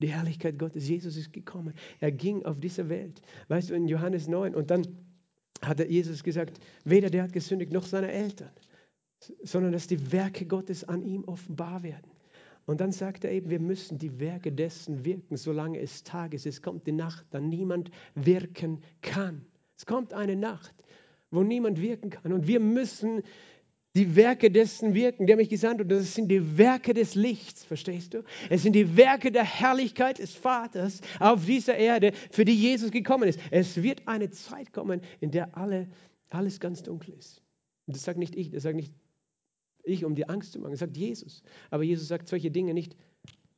Die Herrlichkeit Gottes, Jesus ist gekommen. Er ging auf diese Welt. Weißt du, in Johannes 9 und dann hat Jesus gesagt, weder der hat gesündigt noch seine Eltern, sondern dass die Werke Gottes an ihm offenbar werden. Und dann sagt er eben, wir müssen die Werke dessen wirken, solange es Tag ist. Es kommt die Nacht, da niemand wirken kann. Es kommt eine Nacht, wo niemand wirken kann. Und wir müssen die Werke dessen wirken, der mich gesandt hat. Das sind die Werke des Lichts, verstehst du? Es sind die Werke der Herrlichkeit des Vaters auf dieser Erde, für die Jesus gekommen ist. Es wird eine Zeit kommen, in der alle, alles ganz dunkel ist. Und das sagt nicht ich, das sagt nicht ich, um dir Angst zu machen, sagt Jesus. Aber Jesus sagt solche Dinge nicht,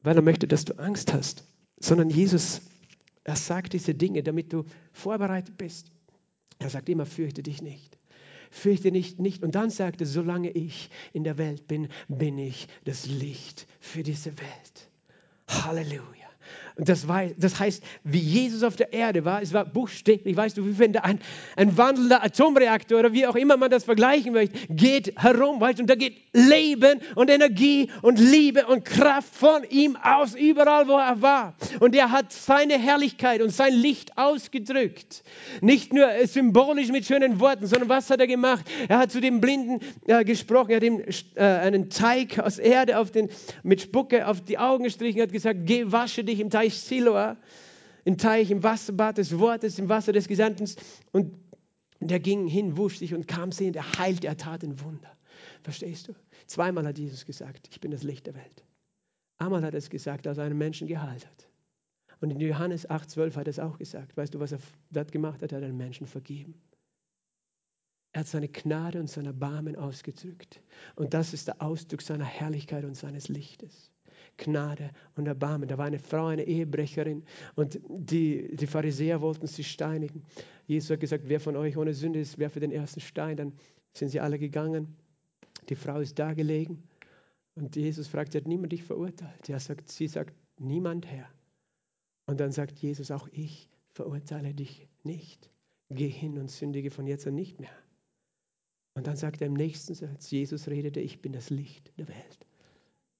weil er möchte, dass du Angst hast, sondern Jesus, er sagt diese Dinge, damit du vorbereitet bist. Er sagt immer, fürchte dich nicht fürchte dich nicht. Und dann sagte, solange ich in der Welt bin, bin ich das Licht für diese Welt. Halleluja. Und das, war, das heißt, wie Jesus auf der Erde war, es war buchstäblich, weißt du, wie wenn da ein, ein wandelnder Atomreaktor oder wie auch immer man das vergleichen möchte, geht herum, weißt du, und da geht Leben und Energie und Liebe und Kraft von ihm aus, überall, wo er war. Und er hat seine Herrlichkeit und sein Licht ausgedrückt. Nicht nur symbolisch mit schönen Worten, sondern was hat er gemacht? Er hat zu dem Blinden äh, gesprochen, er hat ihm äh, einen Teig aus Erde auf den, mit Spucke auf die Augen gestrichen, hat gesagt, geh, wasche dich im Teich Siloa, im Teich, im Wasserbad des Wortes, im Wasser des Gesandten. Und der ging hin, wusch sich und kam sehend, er heilte, er tat ein Wunder. Verstehst du? Zweimal hat Jesus gesagt, ich bin das Licht der Welt. Einmal hat er es gesagt, als er einen Menschen geheilt hat. Und in Johannes 8,12 hat er es auch gesagt. Weißt du, was er dort gemacht hat? Er hat einen Menschen vergeben. Er hat seine Gnade und sein Erbarmen ausgedrückt. Und das ist der Ausdruck seiner Herrlichkeit und seines Lichtes. Gnade und Erbarmen. Da war eine Frau, eine Ehebrecherin und die, die Pharisäer wollten sie steinigen. Jesus hat gesagt, wer von euch ohne Sünde ist, werfe den ersten Stein. Dann sind sie alle gegangen. Die Frau ist da gelegen und Jesus fragt, hat niemand dich verurteilt? Er sagt, sie sagt, niemand Herr. Und dann sagt Jesus, auch ich verurteile dich nicht. Geh hin und sündige von jetzt an nicht mehr. Und dann sagt er im nächsten Satz, Jesus redete, ich bin das Licht der Welt.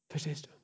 Verstehst du?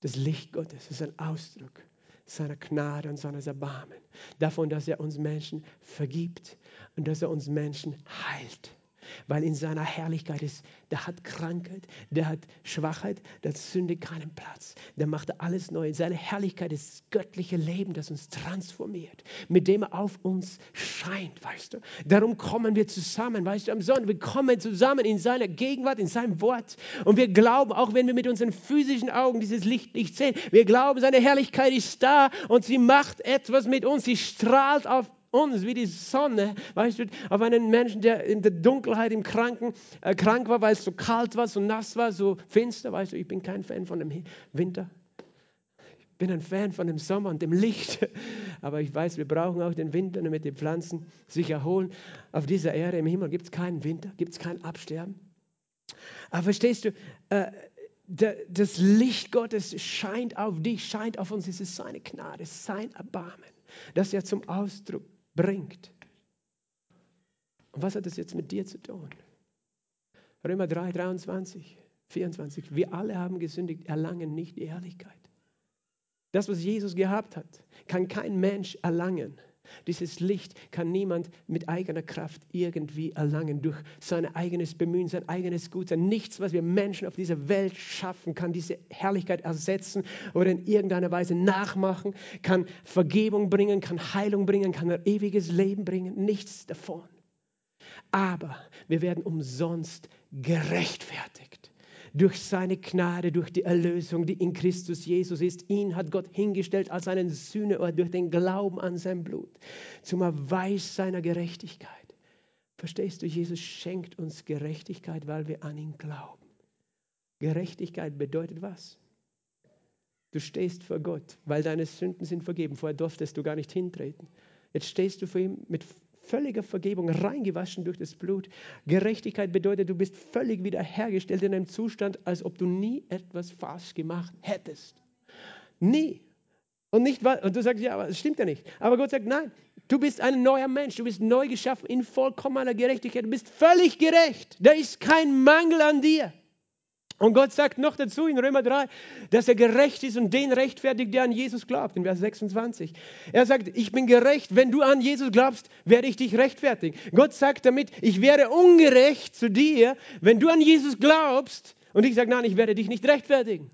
Das Licht Gottes ist ein Ausdruck seiner Gnade und seines Erbarmen. Davon, dass er uns Menschen vergibt und dass er uns Menschen heilt weil in seiner Herrlichkeit ist, der hat Krankheit, der hat Schwachheit, der hat Sünde keinen Platz. Der macht alles neu. Seine Herrlichkeit ist das göttliche Leben, das uns transformiert, mit dem er auf uns scheint, weißt du. Darum kommen wir zusammen, weißt du, am Sonntag. Wir kommen zusammen in seiner Gegenwart, in seinem Wort. Und wir glauben, auch wenn wir mit unseren physischen Augen dieses Licht nicht sehen, wir glauben, seine Herrlichkeit ist da und sie macht etwas mit uns. Sie strahlt auf uns wie die Sonne, weißt du, auf einen Menschen, der in der Dunkelheit im Kranken, äh, krank war, weil es so kalt war, so nass war, so finster, weißt du, ich bin kein Fan von dem Winter. Ich bin ein Fan von dem Sommer und dem Licht. Aber ich weiß, wir brauchen auch den Winter, damit die Pflanzen sich erholen. Auf dieser Erde im Himmel gibt es keinen Winter, gibt es kein Absterben. Aber verstehst du, äh, das Licht Gottes scheint auf dich, scheint auf uns. Es ist seine Gnade, sein Erbarmen. das er zum Ausdruck bringt. Und was hat das jetzt mit dir zu tun? Römer 3, 23, 24. Wir alle haben gesündigt, erlangen nicht die Ehrlichkeit. Das, was Jesus gehabt hat, kann kein Mensch erlangen. Dieses Licht kann niemand mit eigener Kraft irgendwie erlangen, durch sein eigenes Bemühen, sein eigenes Gutsein. Nichts, was wir Menschen auf dieser Welt schaffen, kann diese Herrlichkeit ersetzen oder in irgendeiner Weise nachmachen, kann Vergebung bringen, kann Heilung bringen, kann ein ewiges Leben bringen. Nichts davon. Aber wir werden umsonst gerechtfertigt durch seine Gnade, durch die Erlösung, die in Christus Jesus ist. Ihn hat Gott hingestellt als einen Sühneort durch den Glauben an sein Blut, zum Erweis seiner Gerechtigkeit. Verstehst du, Jesus schenkt uns Gerechtigkeit, weil wir an ihn glauben. Gerechtigkeit bedeutet was? Du stehst vor Gott, weil deine Sünden sind vergeben. Vorher durftest du gar nicht hintreten. Jetzt stehst du vor ihm mit völliger Vergebung, reingewaschen durch das Blut. Gerechtigkeit bedeutet, du bist völlig wiederhergestellt in einem Zustand, als ob du nie etwas falsch gemacht hättest. Nie. Und, nicht, und du sagst, ja, aber das stimmt ja nicht. Aber Gott sagt, nein, du bist ein neuer Mensch, du bist neu geschaffen in vollkommener Gerechtigkeit, du bist völlig gerecht. Da ist kein Mangel an dir. Und Gott sagt noch dazu in Römer 3, dass er gerecht ist und den rechtfertigt, der an Jesus glaubt, in Vers 26. Er sagt, ich bin gerecht, wenn du an Jesus glaubst, werde ich dich rechtfertigen. Gott sagt damit, ich wäre ungerecht zu dir, wenn du an Jesus glaubst und ich sage, nein, ich werde dich nicht rechtfertigen.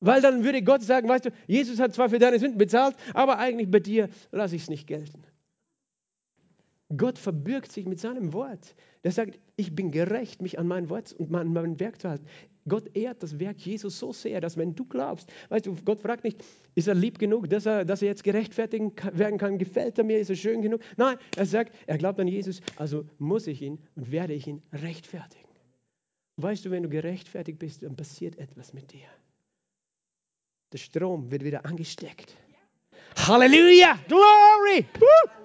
Weil dann würde Gott sagen, weißt du, Jesus hat zwar für deine Sünden bezahlt, aber eigentlich bei dir lasse ich es nicht gelten. Gott verbürgt sich mit seinem Wort. Der sagt, ich bin gerecht, mich an mein Wort und an mein Werk zu halten. Gott ehrt das Werk Jesus so sehr, dass wenn du glaubst, weißt du, Gott fragt nicht, ist er lieb genug, dass er, dass er jetzt gerechtfertigt werden kann, gefällt er mir, ist er schön genug? Nein, er sagt, er glaubt an Jesus, also muss ich ihn und werde ich ihn rechtfertigen. Weißt du, wenn du gerechtfertigt bist, dann passiert etwas mit dir. Der Strom wird wieder angesteckt. Halleluja! Glory! Woo!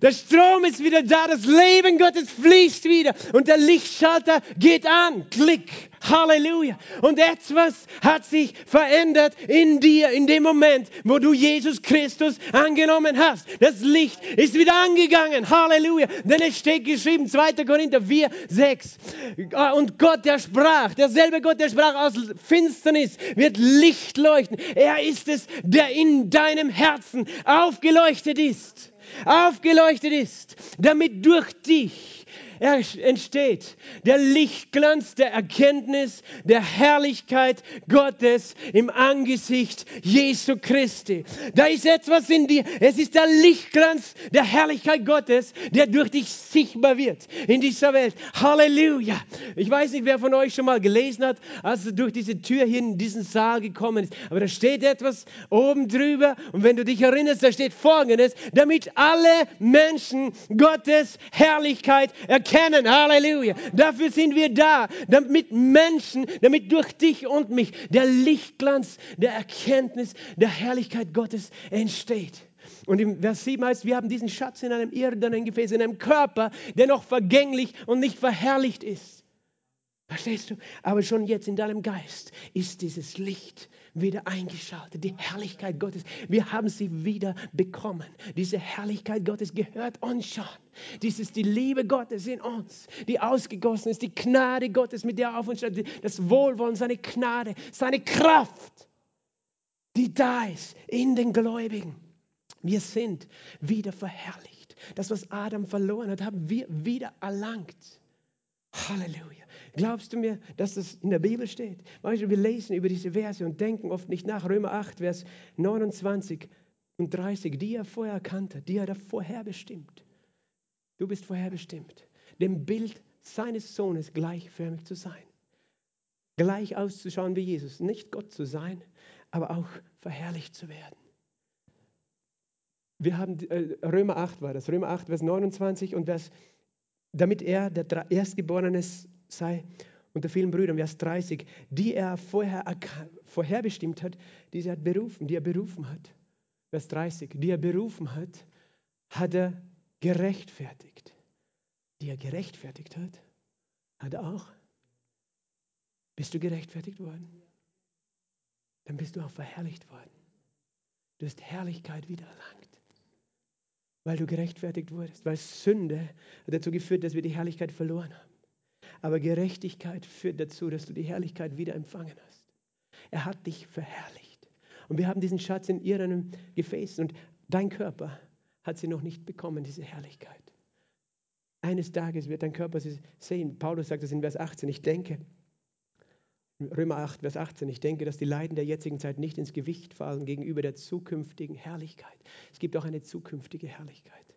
Der Strom ist wieder da, das Leben Gottes fließt wieder und der Lichtschalter geht an. Klick. Halleluja. Und etwas hat sich verändert in dir in dem Moment, wo du Jesus Christus angenommen hast. Das Licht ist wieder angegangen. Halleluja. Denn es steht geschrieben, 2. Korinther 4, 6. Und Gott, der sprach, derselbe Gott, der sprach aus Finsternis, wird Licht leuchten. Er ist es, der in deinem Herzen aufgeleuchtet ist aufgeleuchtet ist, damit durch dich entsteht der Lichtglanz der Erkenntnis der Herrlichkeit Gottes im Angesicht Jesu Christi. Da ist etwas in dir. Es ist der Lichtglanz der Herrlichkeit Gottes, der durch dich sichtbar wird in dieser Welt. Halleluja. Ich weiß nicht, wer von euch schon mal gelesen hat, als er durch diese Tür hier in diesen Saal gekommen ist. Aber da steht etwas oben drüber. Und wenn du dich erinnerst, da steht Folgendes, damit alle Menschen Gottes Herrlichkeit erkennen erkennen. Halleluja. Dafür sind wir da, damit Menschen, damit durch dich und mich der Lichtglanz der Erkenntnis der Herrlichkeit Gottes entsteht. Und im Vers 7 heißt, wir haben diesen Schatz in einem irdenen Gefäß, in einem Körper, der noch vergänglich und nicht verherrlicht ist. Verstehst du? Aber schon jetzt in deinem Geist ist dieses Licht wieder eingeschaltet. Die Herrlichkeit Gottes, wir haben sie wieder bekommen. Diese Herrlichkeit Gottes gehört uns schon. Dies ist die Liebe Gottes in uns, die ausgegossen ist, die Gnade Gottes, mit der er auf uns steht, das Wohlwollen, seine Gnade, seine Kraft, die da ist in den Gläubigen. Wir sind wieder verherrlicht. Das, was Adam verloren hat, haben wir wieder erlangt. Halleluja. Glaubst du mir, dass das in der Bibel steht? Du, wir lesen über diese Verse und denken oft nicht nach. Römer 8, Vers 29 und 30, die er vorher erkannte, die er vorherbestimmt. Du bist vorherbestimmt, dem Bild seines Sohnes gleichförmig zu sein. Gleich auszuschauen wie Jesus. Nicht Gott zu sein, aber auch verherrlicht zu werden. Wir haben äh, Römer 8 war das, Römer 8, Vers 29 und Vers, damit er, der Erstgeborene, sei unter vielen Brüdern, Vers 30, die er vorher vorherbestimmt hat, die er berufen, die er berufen hat. Vers 30, die er berufen hat, hat er gerechtfertigt. Die er gerechtfertigt hat, hat er auch. Bist du gerechtfertigt worden? Dann bist du auch verherrlicht worden. Du hast Herrlichkeit wiedererlangt, weil du gerechtfertigt wurdest, weil Sünde hat dazu geführt, dass wir die Herrlichkeit verloren haben. Aber Gerechtigkeit führt dazu, dass du die Herrlichkeit wieder empfangen hast. Er hat dich verherrlicht. Und wir haben diesen Schatz in ihrem Gefäß und dein Körper hat sie noch nicht bekommen, diese Herrlichkeit. Eines Tages wird dein Körper sie sehen. Paulus sagt es in Vers 18. Ich denke, Römer 8, Vers 18. Ich denke, dass die Leiden der jetzigen Zeit nicht ins Gewicht fallen gegenüber der zukünftigen Herrlichkeit. Es gibt auch eine zukünftige Herrlichkeit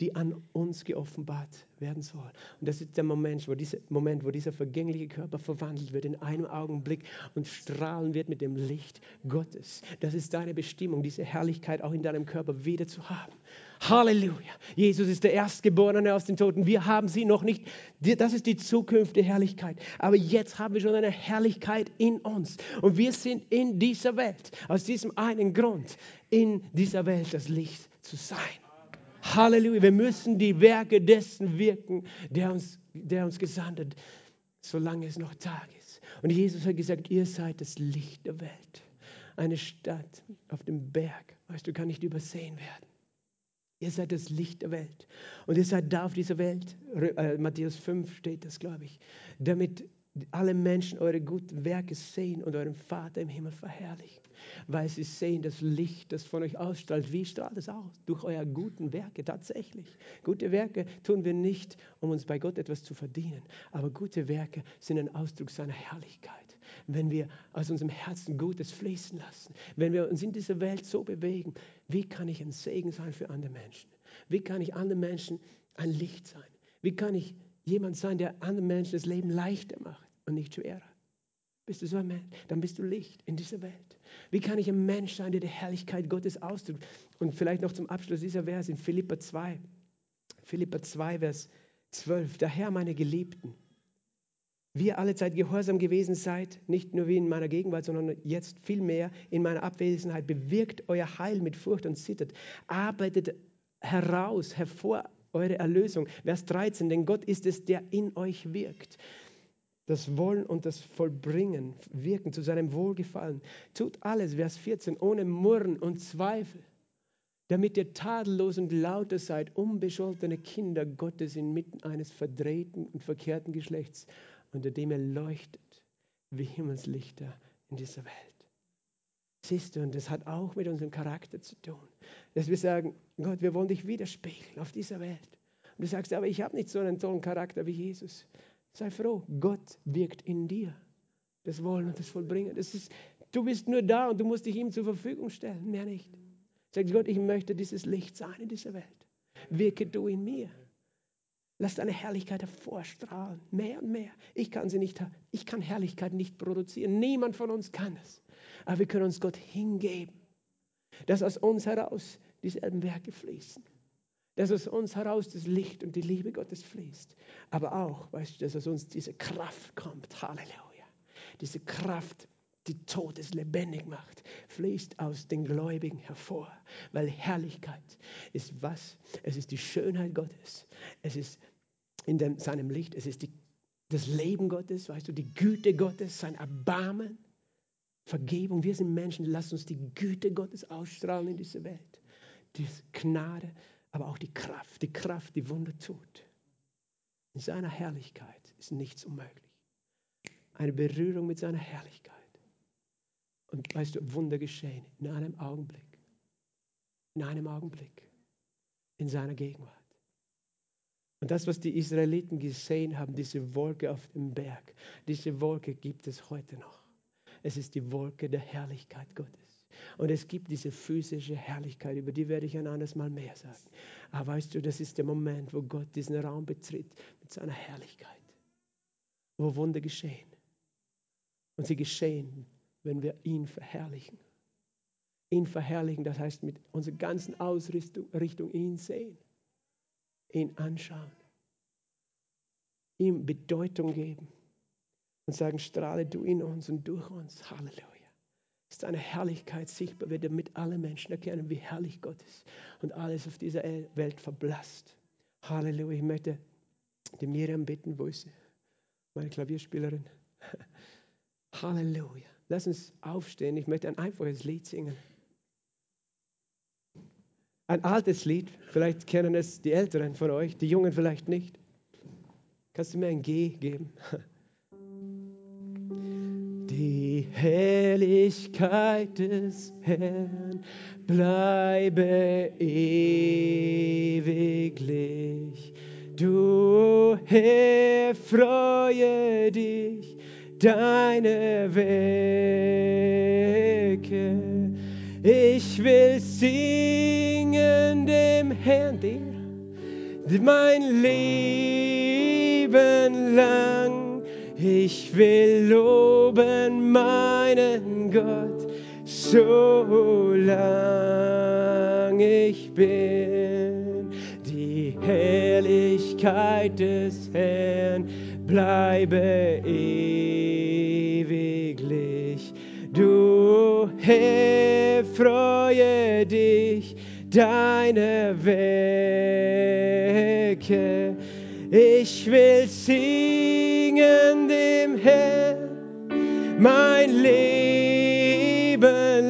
die an uns geoffenbart werden soll. Und das ist der Moment, wo, diese, Moment, wo dieser vergängliche Körper verwandelt wird in einem Augenblick und strahlen wird mit dem Licht Gottes. Das ist deine Bestimmung, diese Herrlichkeit auch in deinem Körper wieder zu haben. Halleluja. Jesus ist der Erstgeborene aus den Toten. Wir haben sie noch nicht. Das ist die zukünftige Herrlichkeit. Aber jetzt haben wir schon eine Herrlichkeit in uns. Und wir sind in dieser Welt, aus diesem einen Grund, in dieser Welt das Licht zu sein. Halleluja. Wir müssen die Werke dessen wirken, der uns, der uns gesandt hat, solange es noch Tag ist. Und Jesus hat gesagt, ihr seid das Licht der Welt. Eine Stadt auf dem Berg, weißt du, kann nicht übersehen werden. Ihr seid das Licht der Welt. Und ihr seid da auf dieser Welt. Äh, Matthäus 5 steht das, glaube ich. Damit alle Menschen eure guten Werke sehen und euren Vater im Himmel verherrlichen, weil sie sehen das Licht, das von euch ausstrahlt. Wie strahlt es aus? Durch eure guten Werke tatsächlich. Gute Werke tun wir nicht, um uns bei Gott etwas zu verdienen, aber gute Werke sind ein Ausdruck seiner Herrlichkeit. Wenn wir aus unserem Herzen Gutes fließen lassen, wenn wir uns in dieser Welt so bewegen, wie kann ich ein Segen sein für andere Menschen? Wie kann ich anderen Menschen ein Licht sein? Wie kann ich jemand sein, der anderen Menschen das Leben leichter macht und nicht schwerer. Bist du so ein Mensch? Dann bist du Licht in dieser Welt. Wie kann ich ein Mensch sein, der die Herrlichkeit Gottes ausdrückt? Und vielleicht noch zum Abschluss dieser Vers in Philippa 2. Philippa 2, Vers 12. Daher, meine Geliebten, wie ihr alle Zeit gehorsam gewesen seid, nicht nur wie in meiner Gegenwart, sondern jetzt vielmehr in meiner Abwesenheit, bewirkt euer Heil mit Furcht und Zittert. Arbeitet heraus, hervor eure Erlösung. Vers 13, denn Gott ist es, der in euch wirkt. Das Wollen und das Vollbringen, wirken zu seinem Wohlgefallen. Tut alles, Vers 14, ohne Murren und Zweifel, damit ihr tadellos und lauter seid, unbescholtene Kinder Gottes inmitten eines verdrehten und verkehrten Geschlechts, unter dem er leuchtet wie Himmelslichter in dieser Welt. Siehst du, und das hat auch mit unserem Charakter zu tun, dass wir sagen, Gott, wir wollen dich widerspiegeln auf dieser Welt. Und du sagst, aber ich habe nicht so einen tollen Charakter wie Jesus. Sei froh, Gott wirkt in dir. Das Wollen und das Vollbringen. Das ist, du bist nur da und du musst dich ihm zur Verfügung stellen, mehr nicht. Sag Gott, ich möchte dieses Licht sein in dieser Welt. Wirke du in mir. Lass deine Herrlichkeit hervorstrahlen, mehr und mehr. Ich kann sie nicht, ich kann Herrlichkeit nicht produzieren. Niemand von uns kann es. Aber wir können uns Gott hingeben, dass aus uns heraus dieselben Werke fließen. Dass aus uns heraus das Licht und die Liebe Gottes fließt. Aber auch, weißt du, dass aus uns diese Kraft kommt. Halleluja. Diese Kraft, die Todes lebendig macht, fließt aus den Gläubigen hervor. Weil Herrlichkeit ist was? Es ist die Schönheit Gottes. Es ist in dem, seinem Licht. Es ist die, das Leben Gottes, weißt du, die Güte Gottes, sein Erbarmen. Vergebung. Wir sind Menschen, lasst uns die Güte Gottes ausstrahlen in diese Welt. Die Gnade, aber auch die Kraft, die Kraft, die Wunder tut. In seiner Herrlichkeit ist nichts unmöglich. Eine Berührung mit seiner Herrlichkeit. Und weißt du, Wunder geschehen in einem Augenblick. In einem Augenblick. In seiner Gegenwart. Und das, was die Israeliten gesehen haben, diese Wolke auf dem Berg, diese Wolke gibt es heute noch. Es ist die Wolke der Herrlichkeit Gottes. Und es gibt diese physische Herrlichkeit, über die werde ich ein anderes Mal mehr sagen. Aber weißt du, das ist der Moment, wo Gott diesen Raum betritt mit seiner Herrlichkeit, wo Wunder geschehen. Und sie geschehen, wenn wir ihn verherrlichen. Ihn verherrlichen, das heißt mit unserer ganzen Ausrichtung Richtung ihn sehen, ihn anschauen, ihm Bedeutung geben und sagen, strahle du in uns und durch uns. Halleluja. Ist deine Herrlichkeit sichtbar wird, damit alle Menschen erkennen, wie herrlich Gott ist und alles auf dieser Welt verblasst. Halleluja. Ich möchte die Miriam bitten, wo ist sie? Meine Klavierspielerin. Halleluja. Lass uns aufstehen. Ich möchte ein einfaches Lied singen. ein altes Lied, vielleicht kennen es die Älteren von euch, die Jungen vielleicht nicht. Kannst du mir ein G geben? Die Herrlichkeit des Herrn bleibe ewiglich. Du Herr, freue dich deine Werke. Ich will singen dem Herrn dir mein Leben lang. Ich will loben meinen Gott, so lang ich bin. Die Herrlichkeit des Herrn bleibe ewiglich. Du Herr, freue dich deine Werke. Ich will singen mein Leben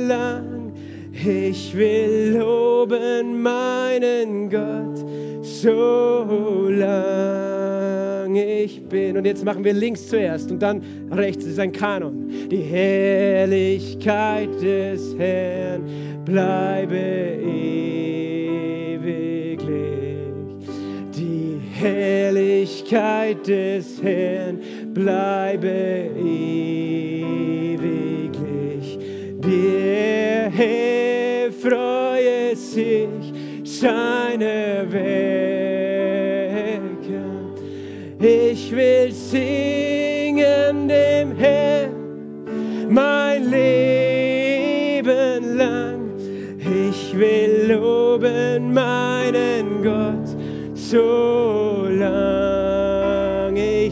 lang. Ich will loben meinen Gott so lang ich bin. Und jetzt machen wir links zuerst und dann rechts ist ein Kanon. Die Herrlichkeit des Herrn bleibe ewiglich. Die Herrlichkeit des Herrn bleibe ewiglich. Der Herr freue sich seine Werke. Ich will singen dem Herrn mein Leben lang. Ich will loben meinen Gott so lang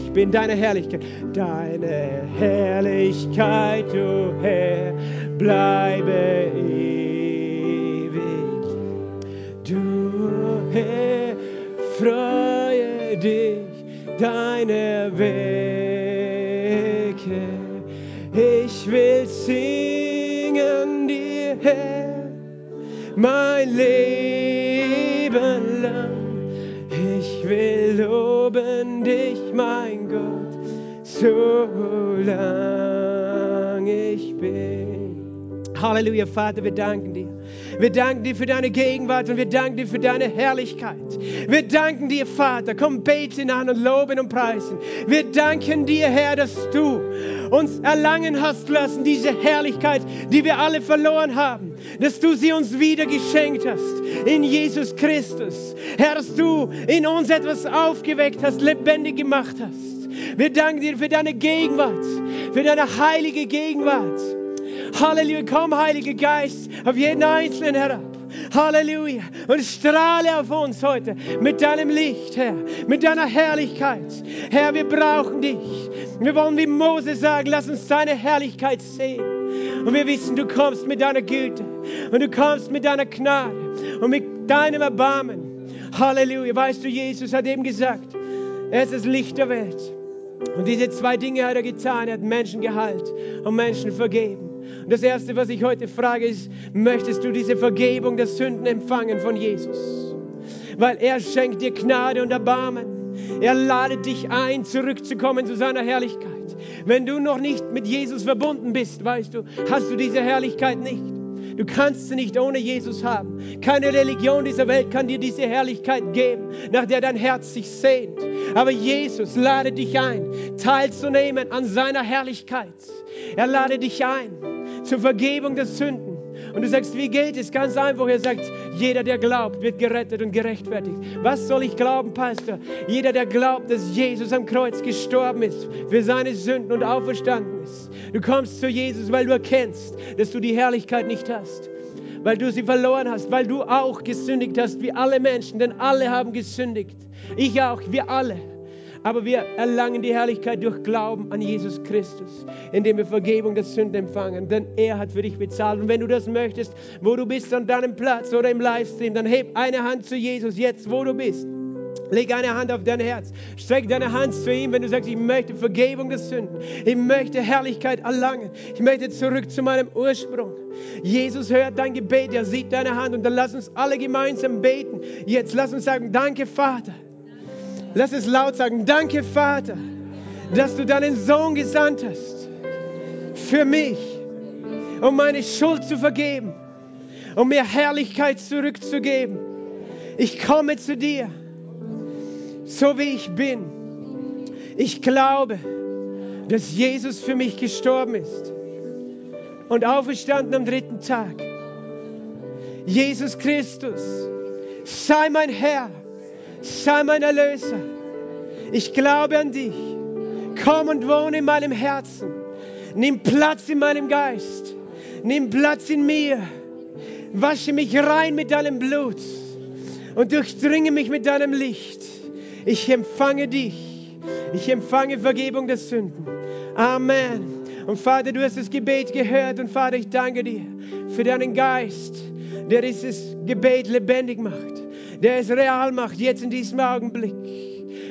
ich bin deine Herrlichkeit, deine Herrlichkeit, du Herr, bleibe ewig. Du Herr, freue dich deine Werke. Ich will singen dir, Herr, mein Leben lang. Ich will loben dich, mein Gott, so lang ich bin. Halleluja, Vater, wir danken dir. Wir danken dir für deine Gegenwart und wir danken dir für deine Herrlichkeit. Wir danken dir, Vater. Komm, beten an und loben und preisen. Wir danken dir, Herr, dass du uns erlangen hast lassen, diese Herrlichkeit, die wir alle verloren haben. Dass du sie uns wieder geschenkt hast in Jesus Christus. Herr, dass du in uns etwas aufgeweckt hast, lebendig gemacht hast. Wir danken dir für deine Gegenwart, für deine heilige Gegenwart. Halleluja, komm, Heiliger Geist, auf jeden Einzelnen herab. Halleluja. Und strahle auf uns heute mit deinem Licht, Herr, mit deiner Herrlichkeit. Herr, wir brauchen dich. Wir wollen wie Mose sagen, lass uns deine Herrlichkeit sehen. Und wir wissen, du kommst mit deiner Güte und du kommst mit deiner Gnade und mit deinem Erbarmen. Halleluja. Weißt du, Jesus hat eben gesagt, er ist das Licht der Welt. Und diese zwei Dinge hat er getan. Er hat Menschen geheilt und Menschen vergeben. Und das Erste, was ich heute frage, ist, möchtest du diese Vergebung der Sünden empfangen von Jesus? Weil er schenkt dir Gnade und Erbarmen. Er ladet dich ein, zurückzukommen zu seiner Herrlichkeit. Wenn du noch nicht mit Jesus verbunden bist, weißt du, hast du diese Herrlichkeit nicht. Du kannst sie nicht ohne Jesus haben. Keine Religion dieser Welt kann dir diese Herrlichkeit geben, nach der dein Herz sich sehnt. Aber Jesus lade dich ein, teilzunehmen an seiner Herrlichkeit. Er lade dich ein zur Vergebung der Sünden. Und du sagst, wie geht es? Ganz einfach. Er sagt, jeder, der glaubt, wird gerettet und gerechtfertigt. Was soll ich glauben, Pastor? Jeder, der glaubt, dass Jesus am Kreuz gestorben ist für seine Sünden und auferstanden ist. Du kommst zu Jesus, weil du erkennst, dass du die Herrlichkeit nicht hast. Weil du sie verloren hast, weil du auch gesündigt hast, wie alle Menschen, denn alle haben gesündigt. Ich auch, wir alle. Aber wir erlangen die Herrlichkeit durch Glauben an Jesus Christus, indem wir Vergebung der Sünden empfangen. Denn er hat für dich bezahlt. Und wenn du das möchtest, wo du bist, an deinem Platz oder im Livestream, dann heb eine Hand zu Jesus jetzt, wo du bist. Leg eine Hand auf dein Herz. Streck deine Hand zu ihm, wenn du sagst, ich möchte Vergebung der Sünden. Ich möchte Herrlichkeit erlangen. Ich möchte zurück zu meinem Ursprung. Jesus hört dein Gebet, er sieht deine Hand und dann lass uns alle gemeinsam beten. Jetzt lass uns sagen, danke Vater. Lass es laut sagen, danke Vater, dass du deinen Sohn gesandt hast. Für mich, um meine Schuld zu vergeben, um mir Herrlichkeit zurückzugeben. Ich komme zu dir so wie ich bin. Ich glaube, dass Jesus für mich gestorben ist und auferstanden am dritten Tag. Jesus Christus, sei mein Herr, sei mein Erlöser. Ich glaube an dich. Komm und wohne in meinem Herzen. Nimm Platz in meinem Geist. Nimm Platz in mir. Wasche mich rein mit deinem Blut und durchdringe mich mit deinem Licht. Ich empfange dich. Ich empfange Vergebung der Sünden. Amen. Und Vater, du hast das Gebet gehört und Vater, ich danke dir für deinen Geist, der dieses Gebet lebendig macht, der es real macht, jetzt in diesem Augenblick.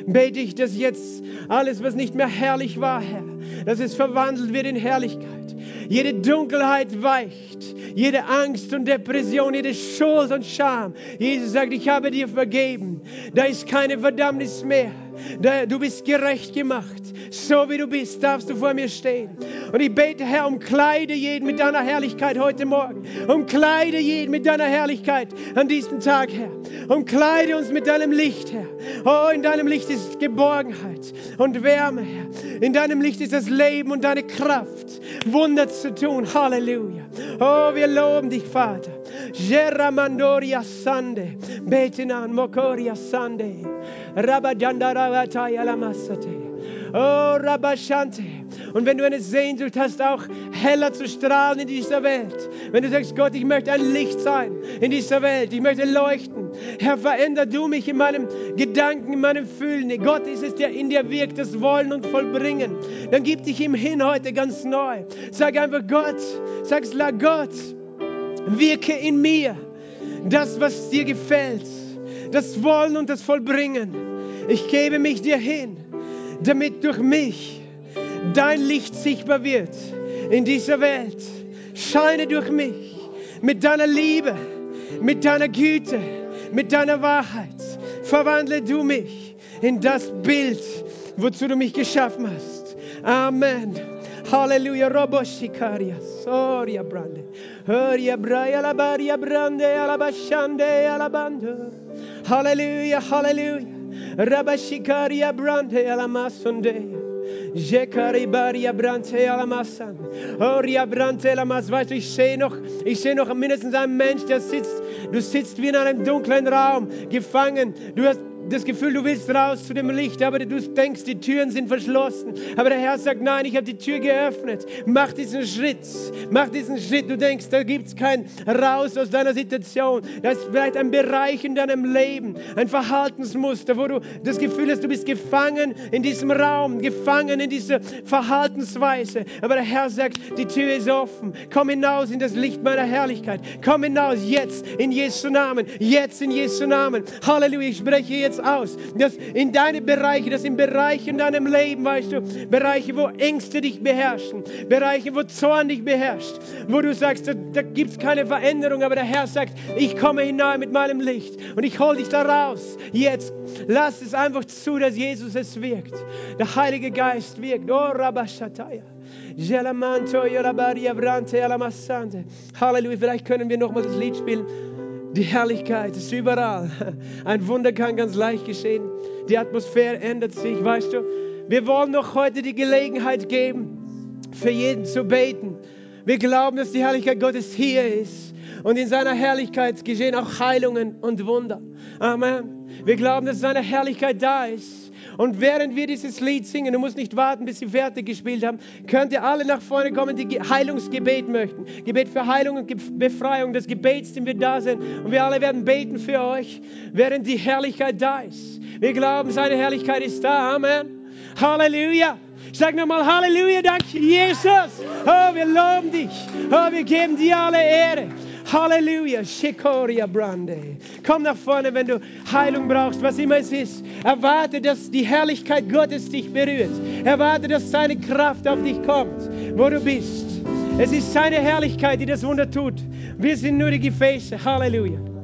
Bete ich, dass jetzt alles, was nicht mehr herrlich war, Herr, dass es verwandelt wird in Herrlichkeit. Jede Dunkelheit weicht, jede Angst und Depression, jede Schuld und Scham. Jesus sagt, ich habe dir vergeben. Da ist keine Verdammnis mehr. Du bist gerecht gemacht. So wie du bist, darfst du vor mir stehen. Und ich bete, Herr, umkleide jeden mit deiner Herrlichkeit heute Morgen. Umkleide jeden mit deiner Herrlichkeit an diesem Tag, Herr. Umkleide uns mit deinem Licht, Herr. Oh, in deinem Licht ist Geborgenheit und Wärme, Herr. In deinem Licht ist das Leben und deine Kraft, Wunder zu tun. Halleluja. Oh, wir loben dich, Vater. Jeramandoria Sande. Beten an Mokoria Sande. Rabajandaravata Yalamasate. Oh, Rabashante. Und wenn du eine Sehnsucht hast, auch heller zu strahlen in dieser Welt, wenn du sagst, Gott, ich möchte ein Licht sein in dieser Welt, ich möchte leuchten, Herr, veränder du mich in meinem Gedanken, in meinem Fühlen. Gott ist es, der in dir wirkt, das Wollen und Vollbringen. Dann gib dich ihm hin heute ganz neu. Sag einfach Gott, sag's la Gott, wirke in mir das, was dir gefällt, das Wollen und das Vollbringen. Ich gebe mich dir hin damit durch mich dein Licht sichtbar wird in dieser Welt. Scheine durch mich mit deiner Liebe, mit deiner Güte, mit deiner Wahrheit. Verwandle du mich in das Bild, wozu du mich geschaffen hast. Amen. Halleluja. Roboshikaria. Soria brande. Braya la baria brande alabashande alabando. Halleluja, Halleluja. Rabashikaria brante alamasonde. Jekaribaria brante alamasan. Oria brante alamas. Weißt du, ich sehe noch, ich sehe noch mindestens einen Mensch, der sitzt, du sitzt wie in einem dunklen Raum, gefangen. Du hast das Gefühl, du willst raus zu dem Licht, aber du denkst, die Türen sind verschlossen. Aber der Herr sagt, nein, ich habe die Tür geöffnet. Mach diesen Schritt. Mach diesen Schritt. Du denkst, da gibt es kein Raus aus deiner Situation. Da ist vielleicht ein Bereich in deinem Leben, ein Verhaltensmuster, wo du das Gefühl hast, du bist gefangen in diesem Raum, gefangen in dieser Verhaltensweise. Aber der Herr sagt, die Tür ist offen. Komm hinaus in das Licht meiner Herrlichkeit. Komm hinaus jetzt in Jesu Namen. Jetzt in Jesu Namen. Halleluja. Ich spreche jetzt jetzt aus, dass in deine Bereiche, dass in Bereichen in deinem Leben, weißt du, Bereiche, wo Ängste dich beherrschen, Bereiche, wo Zorn dich beherrscht, wo du sagst, da, da gibt es keine Veränderung, aber der Herr sagt, ich komme hinein mit meinem Licht und ich hole dich da raus. Jetzt lass es einfach zu, dass Jesus es wirkt. Der Heilige Geist wirkt. Oh, Rabashataya. Halleluja. Vielleicht können wir nochmal das Lied spielen. Die Herrlichkeit ist überall. Ein Wunder kann ganz leicht geschehen. Die Atmosphäre ändert sich, weißt du. Wir wollen doch heute die Gelegenheit geben, für jeden zu beten. Wir glauben, dass die Herrlichkeit Gottes hier ist. Und in seiner Herrlichkeit geschehen auch Heilungen und Wunder. Amen. Wir glauben, dass seine Herrlichkeit da ist. Und während wir dieses Lied singen, du musst nicht warten, bis sie fertig gespielt haben, könnt ihr alle nach vorne kommen, die Heilungsgebet möchten. Gebet für Heilung und Befreiung. Das Gebetsteam wird da sein und wir alle werden beten für euch, während die Herrlichkeit da ist. Wir glauben, seine Herrlichkeit ist da. Amen. Halleluja. Sag nochmal Halleluja, danke Jesus. Oh, wir loben dich. Oh, wir geben dir alle Ehre. Halleluja. Shikoria Brande. Komm nach vorne, wenn du Heilung brauchst, was immer es ist. Erwarte, dass die Herrlichkeit Gottes dich berührt. Erwarte, dass seine Kraft auf dich kommt, wo du bist. Es ist seine Herrlichkeit, die das Wunder tut. Wir sind nur die Gefäße. Halleluja.